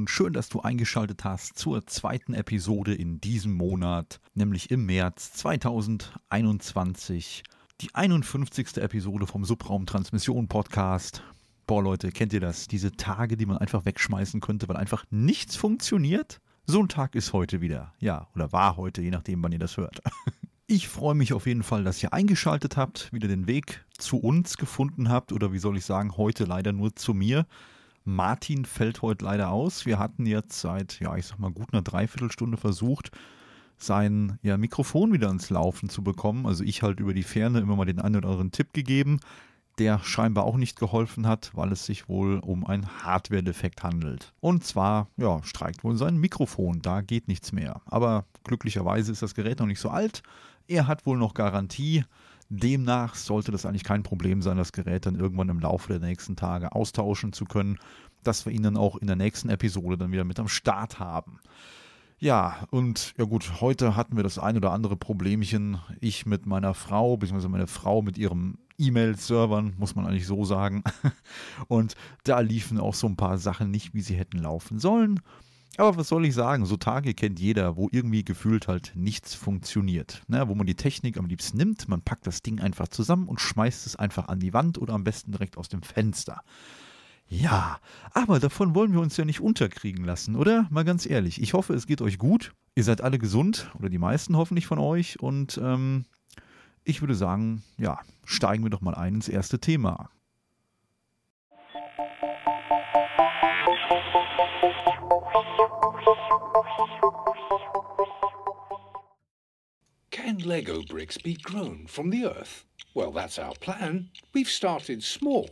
und schön, dass du eingeschaltet hast zur zweiten Episode in diesem Monat, nämlich im März 2021. Die 51. Episode vom Subraum Transmission Podcast. Boah, Leute, kennt ihr das? Diese Tage, die man einfach wegschmeißen könnte, weil einfach nichts funktioniert? So ein Tag ist heute wieder. Ja, oder war heute, je nachdem, wann ihr das hört. Ich freue mich auf jeden Fall, dass ihr eingeschaltet habt, wieder den Weg zu uns gefunden habt oder wie soll ich sagen, heute leider nur zu mir. Martin fällt heute leider aus. Wir hatten jetzt seit, ja, ich sag mal, gut einer Dreiviertelstunde versucht, sein ja, Mikrofon wieder ins Laufen zu bekommen. Also ich halt über die Ferne immer mal den einen oder anderen Tipp gegeben, der scheinbar auch nicht geholfen hat, weil es sich wohl um einen Hardware-Defekt handelt. Und zwar, ja, streikt wohl sein Mikrofon, da geht nichts mehr. Aber glücklicherweise ist das Gerät noch nicht so alt. Er hat wohl noch Garantie. Demnach sollte das eigentlich kein Problem sein, das Gerät dann irgendwann im Laufe der nächsten Tage austauschen zu können, dass wir ihn dann auch in der nächsten Episode dann wieder mit am Start haben. Ja, und ja gut, heute hatten wir das ein oder andere Problemchen. Ich mit meiner Frau, beziehungsweise meine Frau mit ihrem E-Mail-Servern, muss man eigentlich so sagen. Und da liefen auch so ein paar Sachen nicht, wie sie hätten laufen sollen. Aber was soll ich sagen? So Tage kennt jeder, wo irgendwie gefühlt halt nichts funktioniert. Ne? Wo man die Technik am liebsten nimmt, man packt das Ding einfach zusammen und schmeißt es einfach an die Wand oder am besten direkt aus dem Fenster. Ja, aber davon wollen wir uns ja nicht unterkriegen lassen, oder? Mal ganz ehrlich. Ich hoffe, es geht euch gut. Ihr seid alle gesund oder die meisten hoffentlich von euch. Und ähm, ich würde sagen, ja, steigen wir doch mal ein ins erste Thema. Lego bricks be grown from the earth? Well, that's our plan. We've started small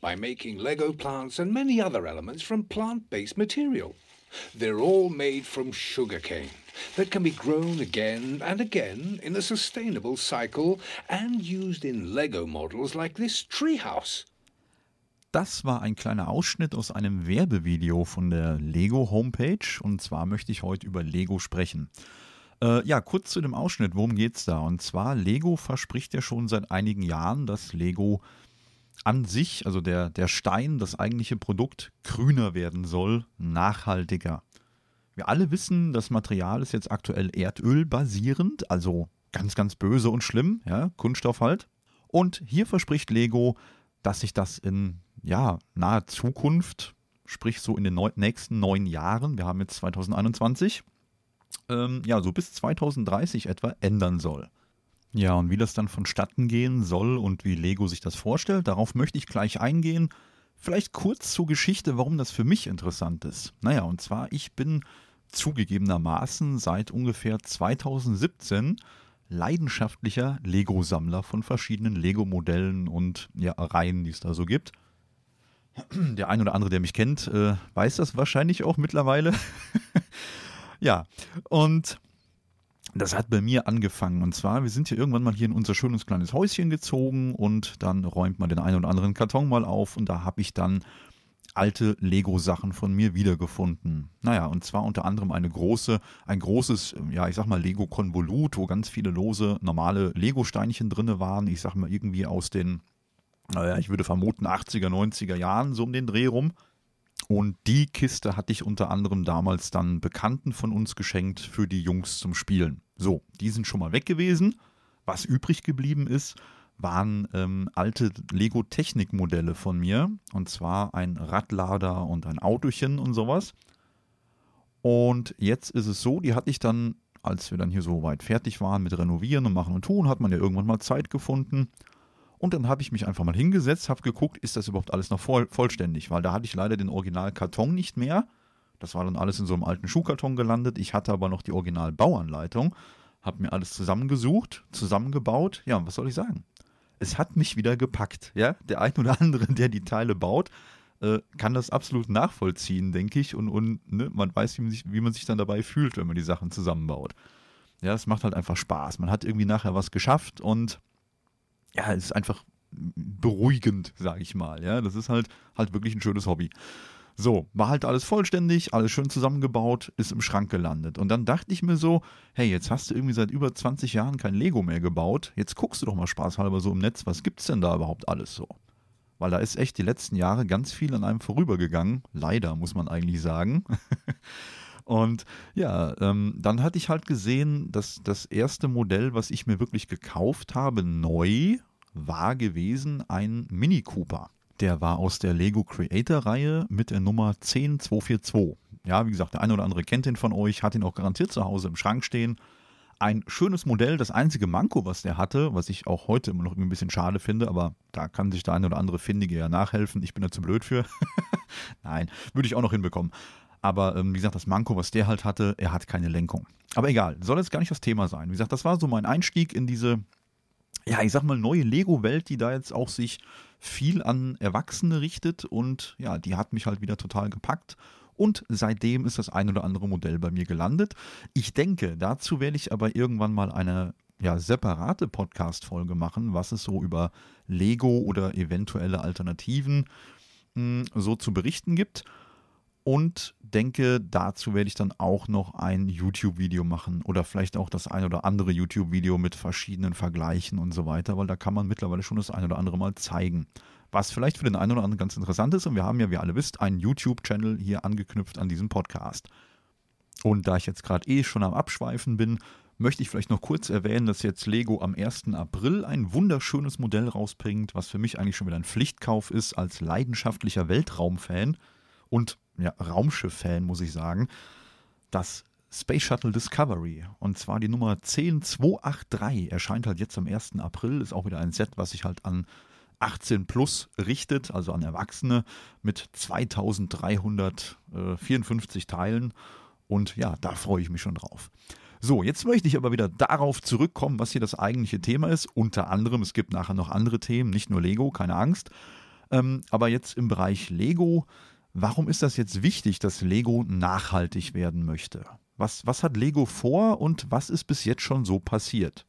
by making Lego plants and many other elements from plant based material. They're all made from sugarcane that can be grown again and again in a sustainable cycle and used in Lego models like this treehouse. Das war ein kleiner Ausschnitt aus einem Werbevideo von der Lego Homepage und zwar möchte ich heute über Lego sprechen. Äh, ja, kurz zu dem Ausschnitt, worum geht's da? Und zwar, Lego verspricht ja schon seit einigen Jahren, dass Lego an sich, also der, der Stein, das eigentliche Produkt, grüner werden soll, nachhaltiger. Wir alle wissen, das Material ist jetzt aktuell Erdöl basierend, also ganz, ganz böse und schlimm, ja, Kunststoff halt. Und hier verspricht Lego, dass sich das in ja, naher Zukunft, sprich so in den neun, nächsten neun Jahren, wir haben jetzt 2021, ähm, ja, so bis 2030 etwa ändern soll. Ja, und wie das dann vonstatten gehen soll und wie Lego sich das vorstellt, darauf möchte ich gleich eingehen. Vielleicht kurz zur Geschichte, warum das für mich interessant ist. Naja, und zwar, ich bin zugegebenermaßen seit ungefähr 2017 leidenschaftlicher Lego-Sammler von verschiedenen Lego-Modellen und ja, Reihen, die es da so gibt. Der ein oder andere, der mich kennt, äh, weiß das wahrscheinlich auch mittlerweile. ja, und das hat bei mir angefangen. Und zwar, wir sind hier irgendwann mal hier in unser schönes kleines Häuschen gezogen und dann räumt man den einen oder anderen Karton mal auf und da habe ich dann alte Lego-Sachen von mir wiedergefunden. Naja, und zwar unter anderem eine große, ein großes, ja, ich sag mal Lego-Konvolut, wo ganz viele lose, normale Lego-Steinchen drinne waren. Ich sag mal irgendwie aus den, naja, ich würde vermuten 80er, 90er Jahren, so um den Dreh rum. Und die Kiste hatte ich unter anderem damals dann Bekannten von uns geschenkt für die Jungs zum Spielen. So, die sind schon mal weg gewesen. Was übrig geblieben ist, waren ähm, alte Lego-Technik-Modelle von mir. Und zwar ein Radlader und ein Autochen und sowas. Und jetzt ist es so, die hatte ich dann, als wir dann hier so weit fertig waren mit Renovieren und Machen und Tun, hat man ja irgendwann mal Zeit gefunden. Und dann habe ich mich einfach mal hingesetzt, habe geguckt, ist das überhaupt alles noch voll, vollständig? Weil da hatte ich leider den Originalkarton nicht mehr. Das war dann alles in so einem alten Schuhkarton gelandet. Ich hatte aber noch die Original-Bauanleitung, habe mir alles zusammengesucht, zusammengebaut. Ja, was soll ich sagen? es hat mich wieder gepackt. Ja, der ein oder andere, der die Teile baut, äh, kann das absolut nachvollziehen, denke ich. Und, und ne, man weiß, wie man, sich, wie man sich dann dabei fühlt, wenn man die Sachen zusammenbaut. Ja, es macht halt einfach Spaß. Man hat irgendwie nachher was geschafft und ja, es ist einfach beruhigend, sage ich mal. Ja, das ist halt halt wirklich ein schönes Hobby. So, war halt alles vollständig, alles schön zusammengebaut, ist im Schrank gelandet. Und dann dachte ich mir so, hey, jetzt hast du irgendwie seit über 20 Jahren kein Lego mehr gebaut. Jetzt guckst du doch mal spaßhalber so im Netz, was gibt's denn da überhaupt alles so? Weil da ist echt die letzten Jahre ganz viel an einem vorübergegangen. Leider, muss man eigentlich sagen. Und ja, ähm, dann hatte ich halt gesehen, dass das erste Modell, was ich mir wirklich gekauft habe, neu, war gewesen ein Mini Cooper. Der war aus der Lego Creator Reihe mit der Nummer 10242. Ja, wie gesagt, der eine oder andere kennt den von euch, hat ihn auch garantiert zu Hause im Schrank stehen. Ein schönes Modell, das einzige Manko, was der hatte, was ich auch heute immer noch ein bisschen schade finde, aber da kann sich der eine oder andere Findige ja nachhelfen. Ich bin da zu blöd für. Nein, würde ich auch noch hinbekommen. Aber ähm, wie gesagt, das Manko, was der halt hatte, er hat keine Lenkung. Aber egal, soll jetzt gar nicht das Thema sein. Wie gesagt, das war so mein Einstieg in diese ja, ich sag mal, neue Lego-Welt, die da jetzt auch sich viel an Erwachsene richtet und ja, die hat mich halt wieder total gepackt. Und seitdem ist das ein oder andere Modell bei mir gelandet. Ich denke, dazu werde ich aber irgendwann mal eine ja, separate Podcast-Folge machen, was es so über Lego oder eventuelle Alternativen mh, hm, so zu berichten gibt und denke, dazu werde ich dann auch noch ein YouTube-Video machen oder vielleicht auch das ein oder andere YouTube-Video mit verschiedenen Vergleichen und so weiter, weil da kann man mittlerweile schon das ein oder andere mal zeigen. Was vielleicht für den einen oder anderen ganz interessant ist und wir haben ja, wie alle wisst, einen YouTube-Channel hier angeknüpft an diesem Podcast. Und da ich jetzt gerade eh schon am Abschweifen bin, möchte ich vielleicht noch kurz erwähnen, dass jetzt Lego am 1. April ein wunderschönes Modell rausbringt, was für mich eigentlich schon wieder ein Pflichtkauf ist als leidenschaftlicher Weltraumfan und ja, Raumschiff-Fan, muss ich sagen, das Space Shuttle Discovery. Und zwar die Nummer 10283 erscheint halt jetzt am 1. April. Ist auch wieder ein Set, was sich halt an 18 plus richtet, also an Erwachsene mit 2354 Teilen. Und ja, da freue ich mich schon drauf. So, jetzt möchte ich aber wieder darauf zurückkommen, was hier das eigentliche Thema ist. Unter anderem, es gibt nachher noch andere Themen, nicht nur Lego, keine Angst. Ähm, aber jetzt im Bereich Lego Warum ist das jetzt wichtig, dass Lego nachhaltig werden möchte? Was, was hat Lego vor und was ist bis jetzt schon so passiert?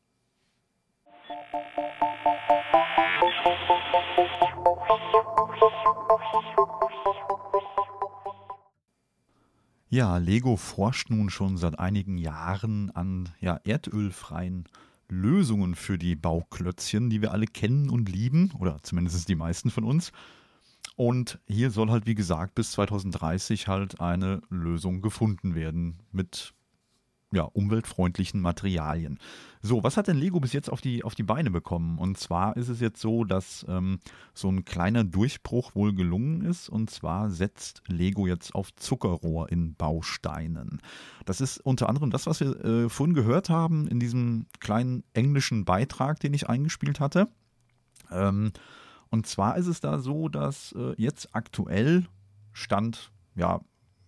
Ja, Lego forscht nun schon seit einigen Jahren an ja, erdölfreien Lösungen für die Bauklötzchen, die wir alle kennen und lieben, oder zumindest die meisten von uns. Und hier soll halt, wie gesagt, bis 2030 halt eine Lösung gefunden werden mit ja, umweltfreundlichen Materialien. So, was hat denn Lego bis jetzt auf die, auf die Beine bekommen? Und zwar ist es jetzt so, dass ähm, so ein kleiner Durchbruch wohl gelungen ist. Und zwar setzt Lego jetzt auf Zuckerrohr in Bausteinen. Das ist unter anderem das, was wir äh, vorhin gehört haben in diesem kleinen englischen Beitrag, den ich eingespielt hatte. Ähm, und zwar ist es da so, dass äh, jetzt aktuell Stand, ja,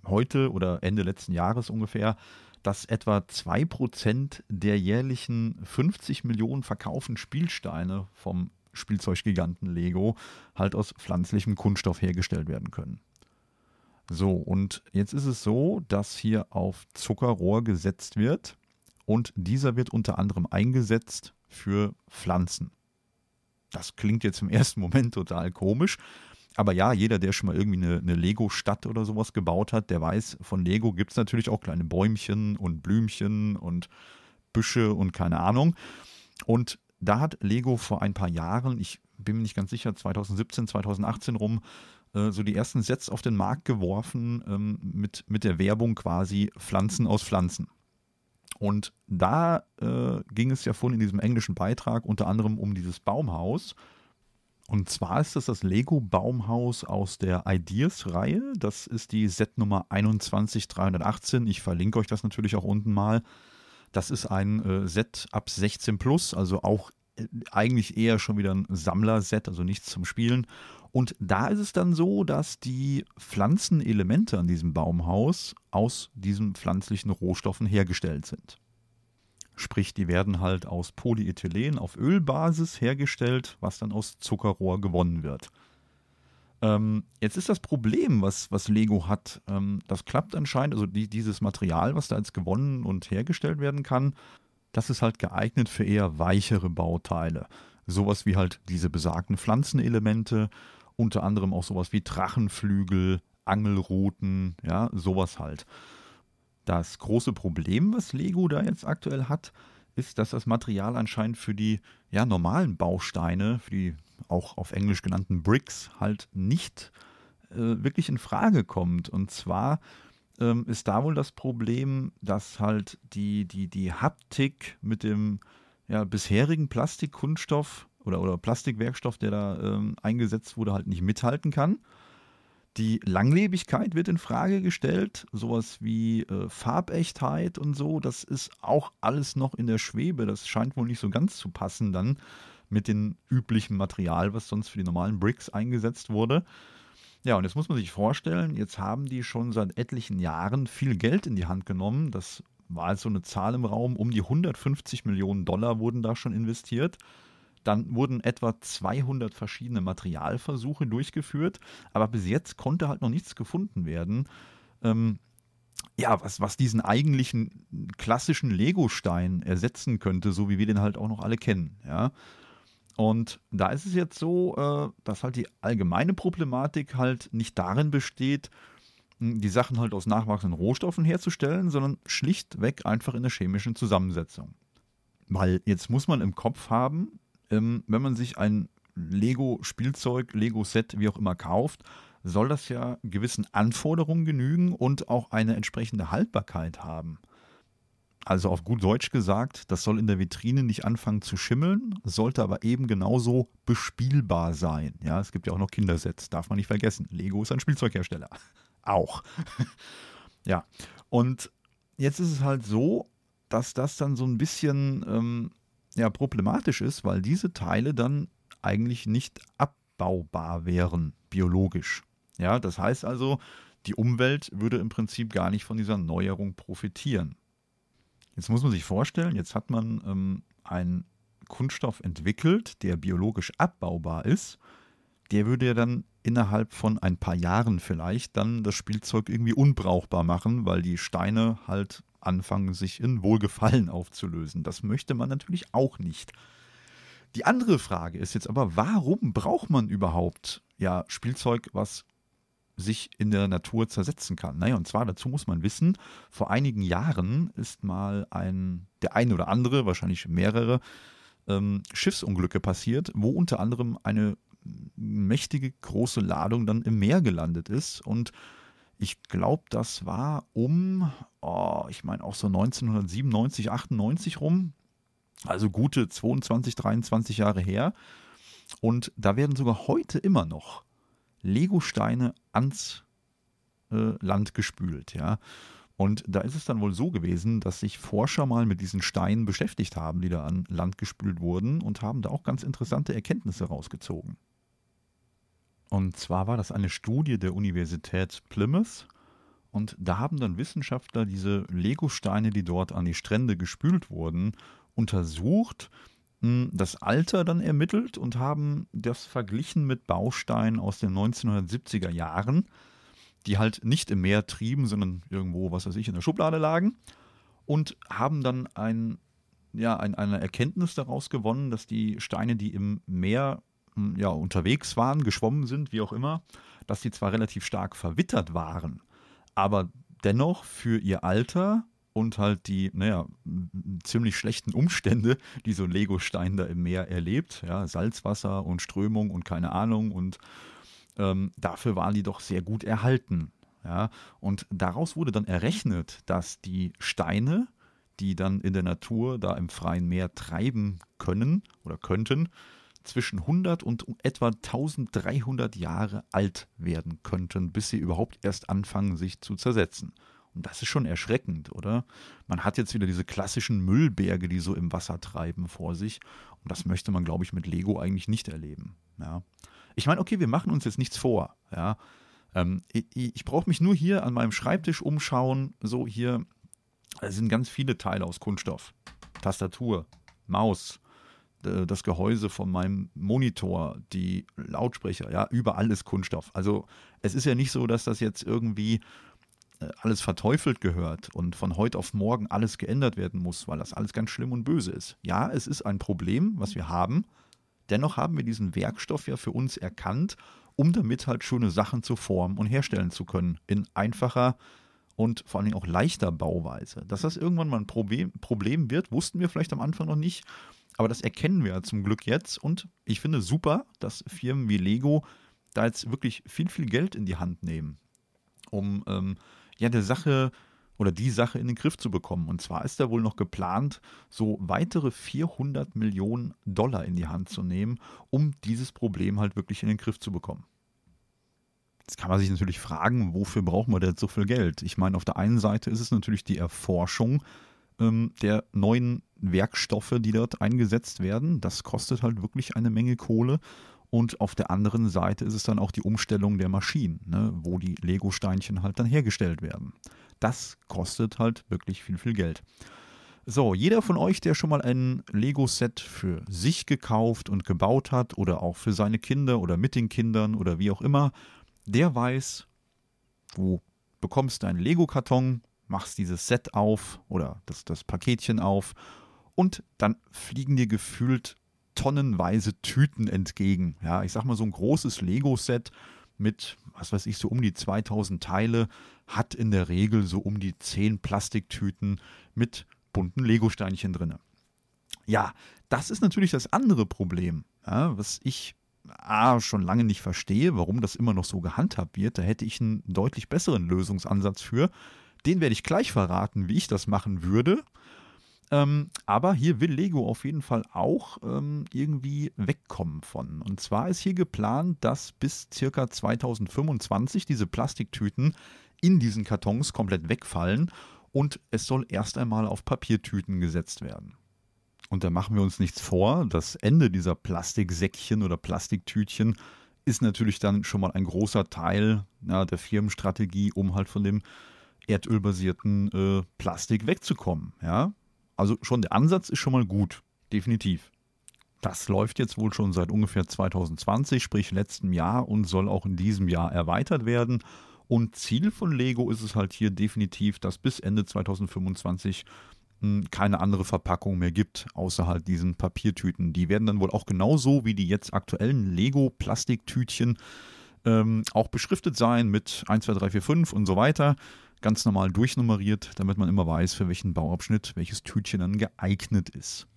heute oder Ende letzten Jahres ungefähr, dass etwa 2% der jährlichen 50 Millionen verkauften Spielsteine vom Spielzeuggiganten Lego halt aus pflanzlichem Kunststoff hergestellt werden können. So, und jetzt ist es so, dass hier auf Zuckerrohr gesetzt wird und dieser wird unter anderem eingesetzt für Pflanzen. Das klingt jetzt im ersten Moment total komisch. Aber ja, jeder, der schon mal irgendwie eine, eine Lego-Stadt oder sowas gebaut hat, der weiß, von Lego gibt es natürlich auch kleine Bäumchen und Blümchen und Büsche und keine Ahnung. Und da hat Lego vor ein paar Jahren, ich bin mir nicht ganz sicher, 2017, 2018 rum, äh, so die ersten Sets auf den Markt geworfen ähm, mit, mit der Werbung quasi Pflanzen aus Pflanzen. Und da äh, ging es ja vorhin in diesem englischen Beitrag unter anderem um dieses Baumhaus. Und zwar ist das das Lego Baumhaus aus der Ideas-Reihe. Das ist die Set-Nummer 21318. Ich verlinke euch das natürlich auch unten mal. Das ist ein äh, Set ab 16 plus, also auch äh, eigentlich eher schon wieder ein Sammler-Set, also nichts zum Spielen. Und da ist es dann so, dass die Pflanzenelemente an diesem Baumhaus aus diesen pflanzlichen Rohstoffen hergestellt sind. Sprich, die werden halt aus Polyethylen auf Ölbasis hergestellt, was dann aus Zuckerrohr gewonnen wird. Ähm, jetzt ist das Problem, was, was Lego hat, ähm, das klappt anscheinend, also die, dieses Material, was da jetzt gewonnen und hergestellt werden kann, das ist halt geeignet für eher weichere Bauteile. Sowas wie halt diese besagten Pflanzenelemente unter anderem auch sowas wie Drachenflügel, Angelrouten, ja, sowas halt. Das große Problem, was Lego da jetzt aktuell hat, ist, dass das Material anscheinend für die ja, normalen Bausteine, für die auch auf Englisch genannten Bricks, halt nicht äh, wirklich in Frage kommt. Und zwar ähm, ist da wohl das Problem, dass halt die, die, die Haptik mit dem ja, bisherigen Plastikkunststoff oder, oder Plastikwerkstoff, der da ähm, eingesetzt wurde, halt nicht mithalten kann. Die Langlebigkeit wird in Frage gestellt, sowas wie äh, Farbechtheit und so, das ist auch alles noch in der Schwebe. Das scheint wohl nicht so ganz zu passen dann mit dem üblichen Material, was sonst für die normalen Bricks eingesetzt wurde. Ja, und jetzt muss man sich vorstellen, jetzt haben die schon seit etlichen Jahren viel Geld in die Hand genommen. Das war also eine Zahl im Raum, um die 150 Millionen Dollar wurden da schon investiert. Dann wurden etwa 200 verschiedene Materialversuche durchgeführt, aber bis jetzt konnte halt noch nichts gefunden werden. Ähm, ja, was, was diesen eigentlichen klassischen Lego-Stein ersetzen könnte, so wie wir den halt auch noch alle kennen. Ja. Und da ist es jetzt so, äh, dass halt die allgemeine Problematik halt nicht darin besteht, die Sachen halt aus nachwachsenden Rohstoffen herzustellen, sondern schlichtweg einfach in der chemischen Zusammensetzung. Weil jetzt muss man im Kopf haben, ähm, wenn man sich ein Lego-Spielzeug, Lego-Set, wie auch immer kauft, soll das ja gewissen Anforderungen genügen und auch eine entsprechende Haltbarkeit haben. Also auf gut Deutsch gesagt, das soll in der Vitrine nicht anfangen zu schimmeln, sollte aber eben genauso bespielbar sein. Ja, es gibt ja auch noch Kindersets, darf man nicht vergessen. Lego ist ein Spielzeughersteller. auch. ja, und jetzt ist es halt so, dass das dann so ein bisschen ähm, ja problematisch ist, weil diese Teile dann eigentlich nicht abbaubar wären, biologisch. Ja, das heißt also, die Umwelt würde im Prinzip gar nicht von dieser Neuerung profitieren. Jetzt muss man sich vorstellen, jetzt hat man ähm, einen Kunststoff entwickelt, der biologisch abbaubar ist. Der würde ja dann innerhalb von ein paar Jahren vielleicht dann das Spielzeug irgendwie unbrauchbar machen, weil die Steine halt anfangen, sich in Wohlgefallen aufzulösen. Das möchte man natürlich auch nicht. Die andere Frage ist jetzt aber, warum braucht man überhaupt ja Spielzeug, was sich in der Natur zersetzen kann. Naja, und zwar dazu muss man wissen, vor einigen Jahren ist mal ein, der eine oder andere, wahrscheinlich mehrere, ähm, Schiffsunglücke passiert, wo unter anderem eine mächtige große Ladung dann im Meer gelandet ist und ich glaube, das war um, oh, ich meine auch so 1997, 98 rum. Also gute 22, 23 Jahre her. Und da werden sogar heute immer noch Lego-Steine ans äh, Land gespült, ja. Und da ist es dann wohl so gewesen, dass sich Forscher mal mit diesen Steinen beschäftigt haben, die da an Land gespült wurden und haben da auch ganz interessante Erkenntnisse rausgezogen. Und zwar war das eine Studie der Universität Plymouth. Und da haben dann Wissenschaftler diese Legosteine, die dort an die Strände gespült wurden, untersucht, hm, das Alter dann ermittelt und haben das verglichen mit Bausteinen aus den 1970er Jahren, die halt nicht im Meer trieben, sondern irgendwo, was weiß ich, in der Schublade lagen. Und haben dann ein, ja, ein, eine Erkenntnis daraus gewonnen, dass die Steine, die im Meer ja, unterwegs waren, geschwommen sind, wie auch immer, dass sie zwar relativ stark verwittert waren, aber dennoch für ihr Alter und halt die, naja, ziemlich schlechten Umstände, die so ein Legostein da im Meer erlebt, ja, Salzwasser und Strömung und keine Ahnung und ähm, dafür waren die doch sehr gut erhalten. Ja, und daraus wurde dann errechnet, dass die Steine, die dann in der Natur da im freien Meer treiben können oder könnten, zwischen 100 und etwa 1300 Jahre alt werden könnten, bis sie überhaupt erst anfangen, sich zu zersetzen. Und das ist schon erschreckend, oder? Man hat jetzt wieder diese klassischen Müllberge, die so im Wasser treiben vor sich. Und das möchte man, glaube ich, mit Lego eigentlich nicht erleben. Ja. Ich meine, okay, wir machen uns jetzt nichts vor. Ja. Ähm, ich, ich brauche mich nur hier an meinem Schreibtisch umschauen. So hier sind ganz viele Teile aus Kunststoff. Tastatur, Maus, das Gehäuse von meinem Monitor, die Lautsprecher, ja, überall ist Kunststoff. Also es ist ja nicht so, dass das jetzt irgendwie äh, alles verteufelt gehört und von heute auf morgen alles geändert werden muss, weil das alles ganz schlimm und böse ist. Ja, es ist ein Problem, was wir haben. Dennoch haben wir diesen Werkstoff ja für uns erkannt um damit halt schöne Sachen zu formen und herstellen zu können. In einfacher und vor allen Dingen auch leichter Bauweise. Dass das irgendwann mal ein Problem, Problem wird, wussten wir vielleicht am Anfang noch nicht. Aber das erkennen wir zum Glück jetzt. Und ich finde super, dass Firmen wie Lego da jetzt wirklich viel, viel Geld in die Hand nehmen, um ähm, ja der Sache oder die Sache in den Griff zu bekommen. Und zwar ist da wohl noch geplant, so weitere 400 Millionen Dollar in die Hand zu nehmen, um dieses Problem halt wirklich in den Griff zu bekommen. Jetzt kann man sich natürlich fragen, wofür braucht man denn so viel Geld? Ich meine, auf der einen Seite ist es natürlich die Erforschung ähm, der neuen Werkstoffe, die dort eingesetzt werden. Das kostet halt wirklich eine Menge Kohle. Und auf der anderen Seite ist es dann auch die Umstellung der Maschinen, ne, wo die Lego-Steinchen halt dann hergestellt werden. Das kostet halt wirklich viel, viel Geld. So, jeder von euch, der schon mal ein Lego-Set für sich gekauft und gebaut hat oder auch für seine Kinder oder mit den Kindern oder wie auch immer, der weiß, du bekommst deinen Lego-Karton, machst dieses Set auf oder das, das Paketchen auf und dann fliegen dir gefühlt tonnenweise Tüten entgegen. Ja, ich sag mal, so ein großes Lego-Set mit, was weiß ich, so um die 2000 Teile hat in der Regel so um die 10 Plastiktüten mit bunten Lego-Steinchen drin. Ja, das ist natürlich das andere Problem, ja, was ich A, schon lange nicht verstehe, warum das immer noch so gehandhabt wird. Da hätte ich einen deutlich besseren Lösungsansatz für. Den werde ich gleich verraten, wie ich das machen würde. Ähm, aber hier will Lego auf jeden Fall auch ähm, irgendwie wegkommen von. Und zwar ist hier geplant, dass bis circa 2025 diese Plastiktüten in diesen Kartons komplett wegfallen und es soll erst einmal auf Papiertüten gesetzt werden. Und da machen wir uns nichts vor, das Ende dieser Plastiksäckchen oder Plastiktütchen ist natürlich dann schon mal ein großer Teil ja, der Firmenstrategie, um halt von dem erdölbasierten äh, Plastik wegzukommen. Ja? Also schon der Ansatz ist schon mal gut, definitiv. Das läuft jetzt wohl schon seit ungefähr 2020, sprich letztem Jahr und soll auch in diesem Jahr erweitert werden. Und Ziel von Lego ist es halt hier definitiv, dass bis Ende 2025 hm, keine andere Verpackung mehr gibt, außer halt diesen Papiertüten. Die werden dann wohl auch genauso wie die jetzt aktuellen Lego-Plastiktütchen ähm, auch beschriftet sein mit 1, 2, 3, 4, 5 und so weiter ganz normal durchnummeriert, damit man immer weiß, für welchen Bauabschnitt welches Tütchen dann geeignet ist.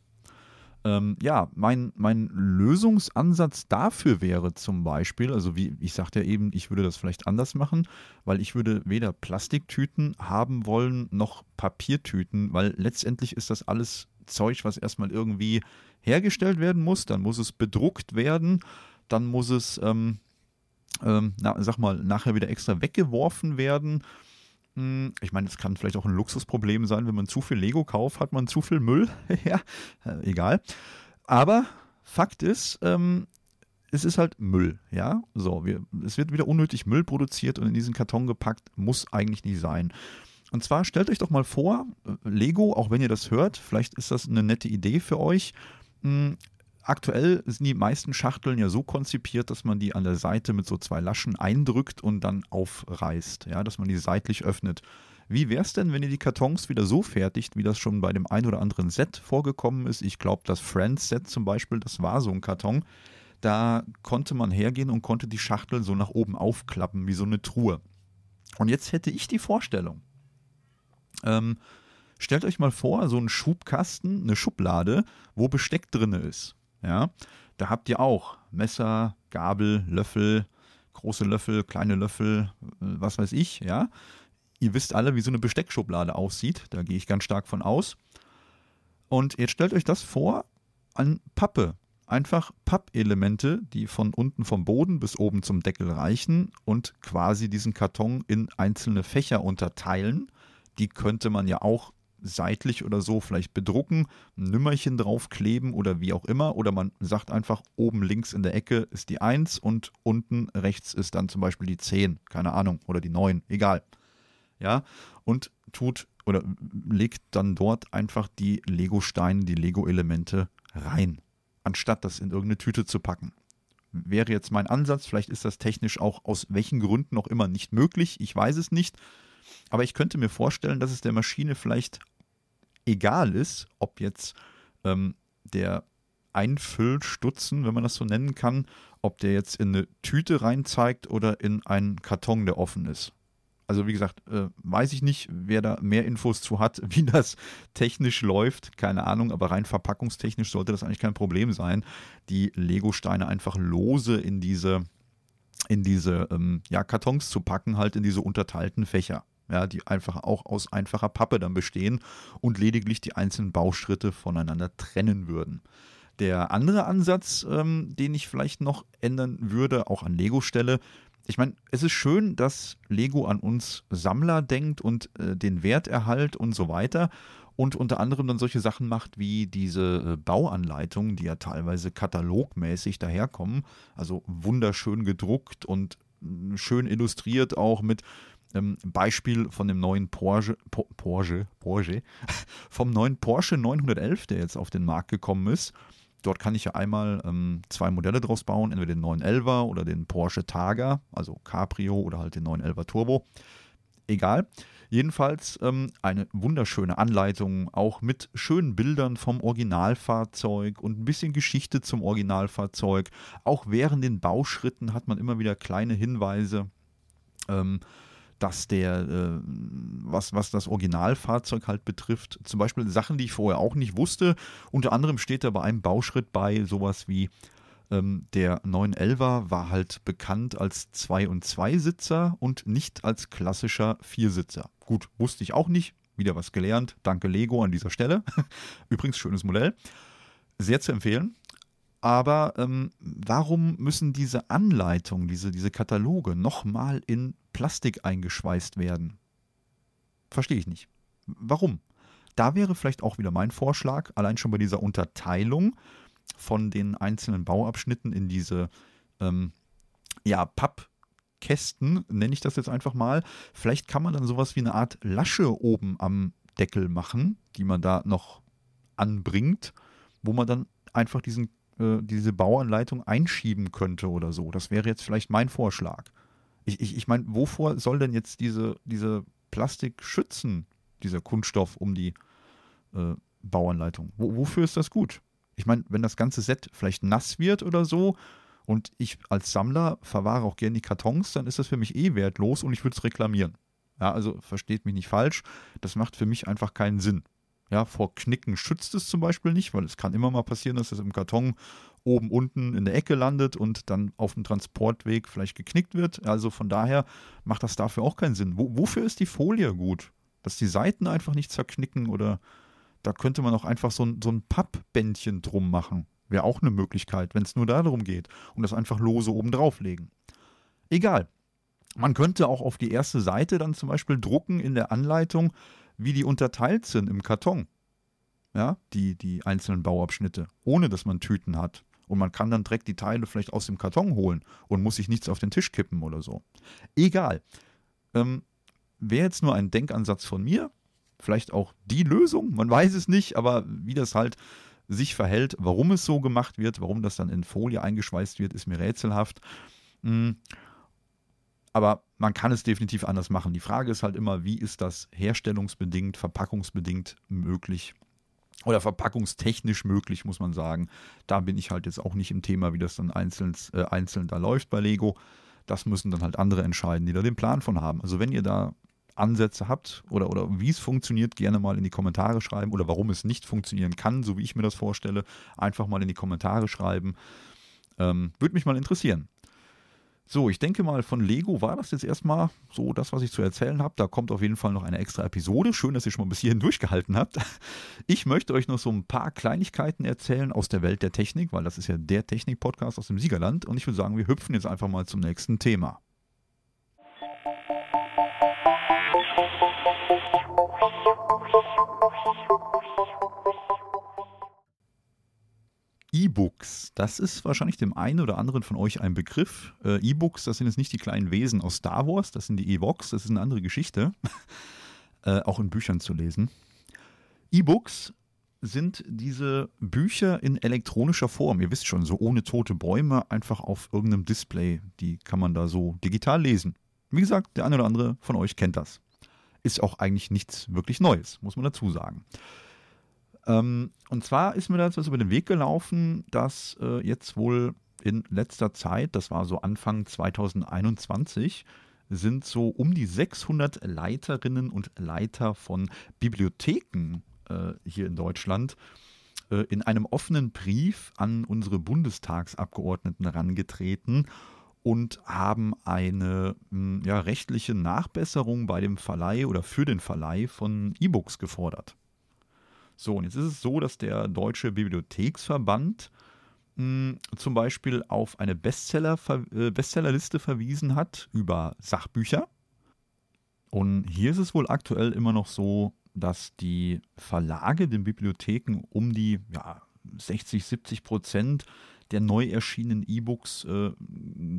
Ähm, ja, mein, mein Lösungsansatz dafür wäre zum Beispiel, also wie ich sagte ja eben, ich würde das vielleicht anders machen, weil ich würde weder Plastiktüten haben wollen noch Papiertüten, weil letztendlich ist das alles Zeug, was erstmal irgendwie hergestellt werden muss, dann muss es bedruckt werden, dann muss es, ähm, ähm, na, sag mal, nachher wieder extra weggeworfen werden ich meine, es kann vielleicht auch ein Luxusproblem sein, wenn man zu viel Lego kauft, hat man zu viel Müll. ja, äh, egal. Aber Fakt ist, ähm, es ist halt Müll, ja. So, wir, es wird wieder unnötig Müll produziert und in diesen Karton gepackt, muss eigentlich nicht sein. Und zwar stellt euch doch mal vor, äh, Lego, auch wenn ihr das hört, vielleicht ist das eine nette Idee für euch. Aktuell sind die meisten Schachteln ja so konzipiert, dass man die an der Seite mit so zwei Laschen eindrückt und dann aufreißt, ja, dass man die seitlich öffnet. Wie wäre es denn, wenn ihr die Kartons wieder so fertigt, wie das schon bei dem ein oder anderen Set vorgekommen ist? Ich glaube, das Friends-Set zum Beispiel, das war so ein Karton. Da konnte man hergehen und konnte die Schachtel so nach oben aufklappen, wie so eine Truhe. Und jetzt hätte ich die Vorstellung. Ähm, stellt euch mal vor, so ein Schubkasten, eine Schublade, wo Besteck drin ist. Ja, da habt ihr auch Messer, Gabel, Löffel, große Löffel, kleine Löffel, äh, was weiß ich, ja. Ihr wisst alle, wie so eine Besteckschublade aussieht, da gehe ich ganz stark von aus. Und jetzt stellt euch das vor an Pappe. Einfach Pappelemente, die von unten vom Boden bis oben zum Deckel reichen und quasi diesen Karton in einzelne Fächer unterteilen. Die könnte man ja auch seitlich oder so vielleicht bedrucken, ein Nümmerchen draufkleben oder wie auch immer. Oder man sagt einfach, oben links in der Ecke ist die 1 und unten rechts ist dann zum Beispiel die 10, keine Ahnung, oder die 9, egal. Ja, und tut oder legt dann dort einfach die Lego-Steine, die Lego-Elemente rein, anstatt das in irgendeine Tüte zu packen. Wäre jetzt mein Ansatz, vielleicht ist das technisch auch aus welchen Gründen auch immer nicht möglich, ich weiß es nicht. Aber ich könnte mir vorstellen, dass es der Maschine vielleicht egal ist, ob jetzt ähm, der Einfüllstutzen, wenn man das so nennen kann, ob der jetzt in eine Tüte rein zeigt oder in einen Karton, der offen ist. Also wie gesagt, äh, weiß ich nicht, wer da mehr Infos zu hat, wie das technisch läuft, keine Ahnung, aber rein verpackungstechnisch sollte das eigentlich kein Problem sein, die Lego-Steine einfach lose in diese, in diese ähm, ja, Kartons zu packen, halt in diese unterteilten Fächer. Ja, die einfach auch aus einfacher Pappe dann bestehen und lediglich die einzelnen Bauschritte voneinander trennen würden. Der andere Ansatz, ähm, den ich vielleicht noch ändern würde, auch an Lego-Stelle, ich meine, es ist schön, dass Lego an uns Sammler denkt und äh, den Werterhalt und so weiter und unter anderem dann solche Sachen macht wie diese äh, Bauanleitungen, die ja teilweise katalogmäßig daherkommen, also wunderschön gedruckt und äh, schön illustriert auch mit ähm, Beispiel von dem neuen Porsche, po, Porsche, Porsche, vom neuen Porsche 911, der jetzt auf den Markt gekommen ist. Dort kann ich ja einmal ähm, zwei Modelle draus bauen, entweder den 911er oder den Porsche Targa, also Cabrio oder halt den 911er Turbo. Egal. Jedenfalls ähm, eine wunderschöne Anleitung, auch mit schönen Bildern vom Originalfahrzeug und ein bisschen Geschichte zum Originalfahrzeug. Auch während den Bauschritten hat man immer wieder kleine Hinweise. Ähm, dass der, äh, was, was das Originalfahrzeug halt betrifft, zum Beispiel Sachen, die ich vorher auch nicht wusste. Unter anderem steht da bei einem Bauschritt bei sowas wie ähm, der 911er war halt bekannt als Zwei- und Zweisitzer und nicht als klassischer Viersitzer. Gut, wusste ich auch nicht. Wieder was gelernt. Danke Lego an dieser Stelle. Übrigens schönes Modell. Sehr zu empfehlen. Aber ähm, warum müssen diese Anleitungen, diese, diese Kataloge nochmal in Plastik eingeschweißt werden? Verstehe ich nicht. Warum? Da wäre vielleicht auch wieder mein Vorschlag, allein schon bei dieser Unterteilung von den einzelnen Bauabschnitten in diese ähm, ja, Pappkästen, nenne ich das jetzt einfach mal. Vielleicht kann man dann sowas wie eine Art Lasche oben am Deckel machen, die man da noch anbringt, wo man dann einfach diesen äh, diese Bauanleitung einschieben könnte oder so. Das wäre jetzt vielleicht mein Vorschlag. Ich, ich, ich meine, wovor soll denn jetzt diese, diese Plastik schützen, dieser Kunststoff um die äh, Bauanleitung? Wo, wofür ist das gut? Ich meine, wenn das ganze Set vielleicht nass wird oder so und ich als Sammler verwahre auch gerne die Kartons, dann ist das für mich eh wertlos und ich würde es reklamieren. Ja, also versteht mich nicht falsch, das macht für mich einfach keinen Sinn. Ja, vor Knicken schützt es zum Beispiel nicht, weil es kann immer mal passieren, dass es im Karton oben, unten in der Ecke landet und dann auf dem Transportweg vielleicht geknickt wird. Also von daher macht das dafür auch keinen Sinn. Wo, wofür ist die Folie gut? Dass die Seiten einfach nicht zerknicken oder da könnte man auch einfach so ein, so ein Pappbändchen drum machen. Wäre auch eine Möglichkeit, wenn es nur darum geht und das einfach lose oben drauflegen. Egal. Man könnte auch auf die erste Seite dann zum Beispiel drucken in der Anleitung, wie die unterteilt sind im Karton. Ja, die, die einzelnen Bauabschnitte, ohne dass man Tüten hat. Und man kann dann direkt die Teile vielleicht aus dem Karton holen und muss sich nichts auf den Tisch kippen oder so. Egal. Ähm, Wäre jetzt nur ein Denkansatz von mir, vielleicht auch die Lösung, man weiß es nicht, aber wie das halt sich verhält, warum es so gemacht wird, warum das dann in Folie eingeschweißt wird, ist mir rätselhaft. Aber man kann es definitiv anders machen. Die Frage ist halt immer, wie ist das herstellungsbedingt, verpackungsbedingt möglich? Oder verpackungstechnisch möglich, muss man sagen. Da bin ich halt jetzt auch nicht im Thema, wie das dann einzeln, äh, einzeln da läuft bei Lego. Das müssen dann halt andere entscheiden, die da den Plan von haben. Also wenn ihr da Ansätze habt oder, oder wie es funktioniert, gerne mal in die Kommentare schreiben oder warum es nicht funktionieren kann, so wie ich mir das vorstelle, einfach mal in die Kommentare schreiben. Ähm, Würde mich mal interessieren. So, ich denke mal, von Lego war das jetzt erstmal so das, was ich zu erzählen habe. Da kommt auf jeden Fall noch eine extra Episode. Schön, dass ihr schon mal bis hierhin durchgehalten habt. Ich möchte euch noch so ein paar Kleinigkeiten erzählen aus der Welt der Technik, weil das ist ja der Technik-Podcast aus dem Siegerland. Und ich würde sagen, wir hüpfen jetzt einfach mal zum nächsten Thema. E-Books, das ist wahrscheinlich dem einen oder anderen von euch ein Begriff. Äh, E-Books, das sind jetzt nicht die kleinen Wesen aus Star Wars, das sind die Evox, das ist eine andere Geschichte. äh, auch in Büchern zu lesen. E-Books sind diese Bücher in elektronischer Form. Ihr wisst schon, so ohne tote Bäume, einfach auf irgendeinem Display. Die kann man da so digital lesen. Wie gesagt, der eine oder andere von euch kennt das. Ist auch eigentlich nichts wirklich Neues, muss man dazu sagen. Ähm, und zwar ist mir da jetzt was über den Weg gelaufen, dass äh, jetzt wohl in letzter Zeit, das war so Anfang 2021, sind so um die 600 Leiterinnen und Leiter von Bibliotheken äh, hier in Deutschland äh, in einem offenen Brief an unsere Bundestagsabgeordneten herangetreten und haben eine hm, ja, rechtliche Nachbesserung bei dem Verleih oder für den Verleih von E-Books gefordert. So, und jetzt ist es so, dass der Deutsche Bibliotheksverband hm, zum Beispiel auf eine Bestseller, äh, Bestsellerliste verwiesen hat über Sachbücher. Und hier ist es wohl aktuell immer noch so, dass die Verlage den Bibliotheken um die ja, 60, 70 Prozent der neu erschienenen E-Books äh,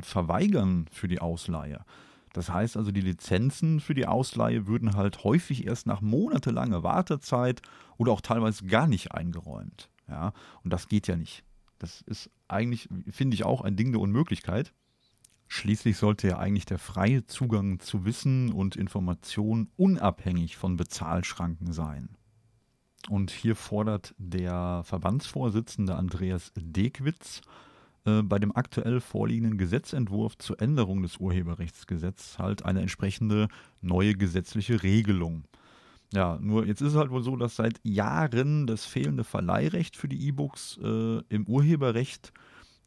verweigern für die Ausleihe. Das heißt also, die Lizenzen für die Ausleihe würden halt häufig erst nach monatelanger Wartezeit oder auch teilweise gar nicht eingeräumt. Ja, und das geht ja nicht. Das ist eigentlich, finde ich, auch ein Ding der Unmöglichkeit. Schließlich sollte ja eigentlich der freie Zugang zu Wissen und Information unabhängig von Bezahlschranken sein. Und hier fordert der Verbandsvorsitzende Andreas Dekwitz äh, bei dem aktuell vorliegenden Gesetzentwurf zur Änderung des Urheberrechtsgesetzes halt eine entsprechende neue gesetzliche Regelung. Ja, nur jetzt ist es halt wohl so, dass seit Jahren das fehlende Verleihrecht für die E-Books äh, im Urheberrecht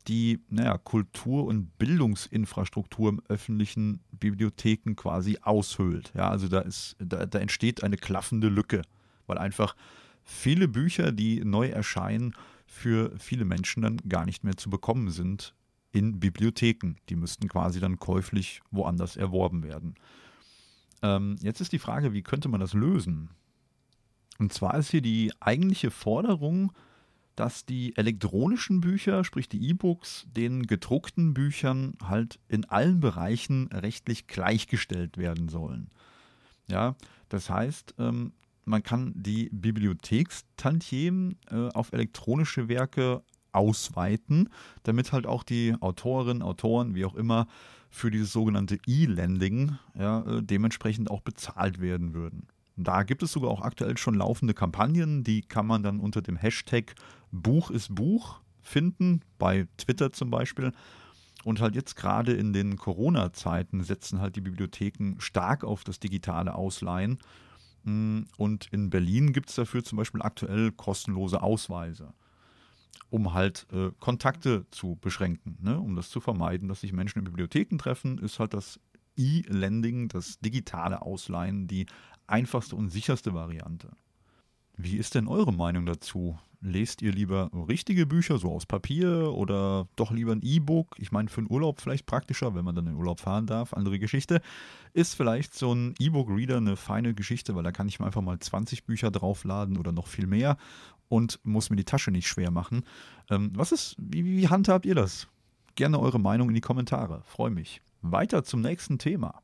die naja, Kultur- und Bildungsinfrastruktur im öffentlichen Bibliotheken quasi aushöhlt. Ja, also da, ist, da, da entsteht eine klaffende Lücke, weil einfach viele Bücher, die neu erscheinen, für viele Menschen dann gar nicht mehr zu bekommen sind in Bibliotheken. Die müssten quasi dann käuflich woanders erworben werden. Ähm, jetzt ist die Frage, wie könnte man das lösen? Und zwar ist hier die eigentliche Forderung, dass die elektronischen Bücher, sprich die E-Books, den gedruckten Büchern halt in allen Bereichen rechtlich gleichgestellt werden sollen. Ja, das heißt, ähm, man kann die Bibliothekstantiemen äh, auf elektronische Werke ausweiten, damit halt auch die Autorinnen, Autoren, wie auch immer, für dieses sogenannte E-Lending ja, äh, dementsprechend auch bezahlt werden würden. Da gibt es sogar auch aktuell schon laufende Kampagnen, die kann man dann unter dem Hashtag Buch ist Buch finden, bei Twitter zum Beispiel. Und halt jetzt gerade in den Corona-Zeiten setzen halt die Bibliotheken stark auf das digitale Ausleihen. Mm, und in Berlin gibt es dafür zum Beispiel aktuell kostenlose Ausweise, um halt äh, Kontakte zu beschränken. Ne? Um das zu vermeiden, dass sich Menschen in Bibliotheken treffen, ist halt das E-Lending, das digitale Ausleihen, die einfachste und sicherste Variante. Wie ist denn eure Meinung dazu? Lest ihr lieber richtige Bücher, so aus Papier, oder doch lieber ein E-Book? Ich meine, für einen Urlaub vielleicht praktischer, wenn man dann in den Urlaub fahren darf. Andere Geschichte. Ist vielleicht so ein E-Book-Reader eine feine Geschichte, weil da kann ich mir einfach mal 20 Bücher draufladen oder noch viel mehr und muss mir die Tasche nicht schwer machen. Ähm, was ist, wie, wie handhabt ihr das? Gerne eure Meinung in die Kommentare. Freue mich. Weiter zum nächsten Thema.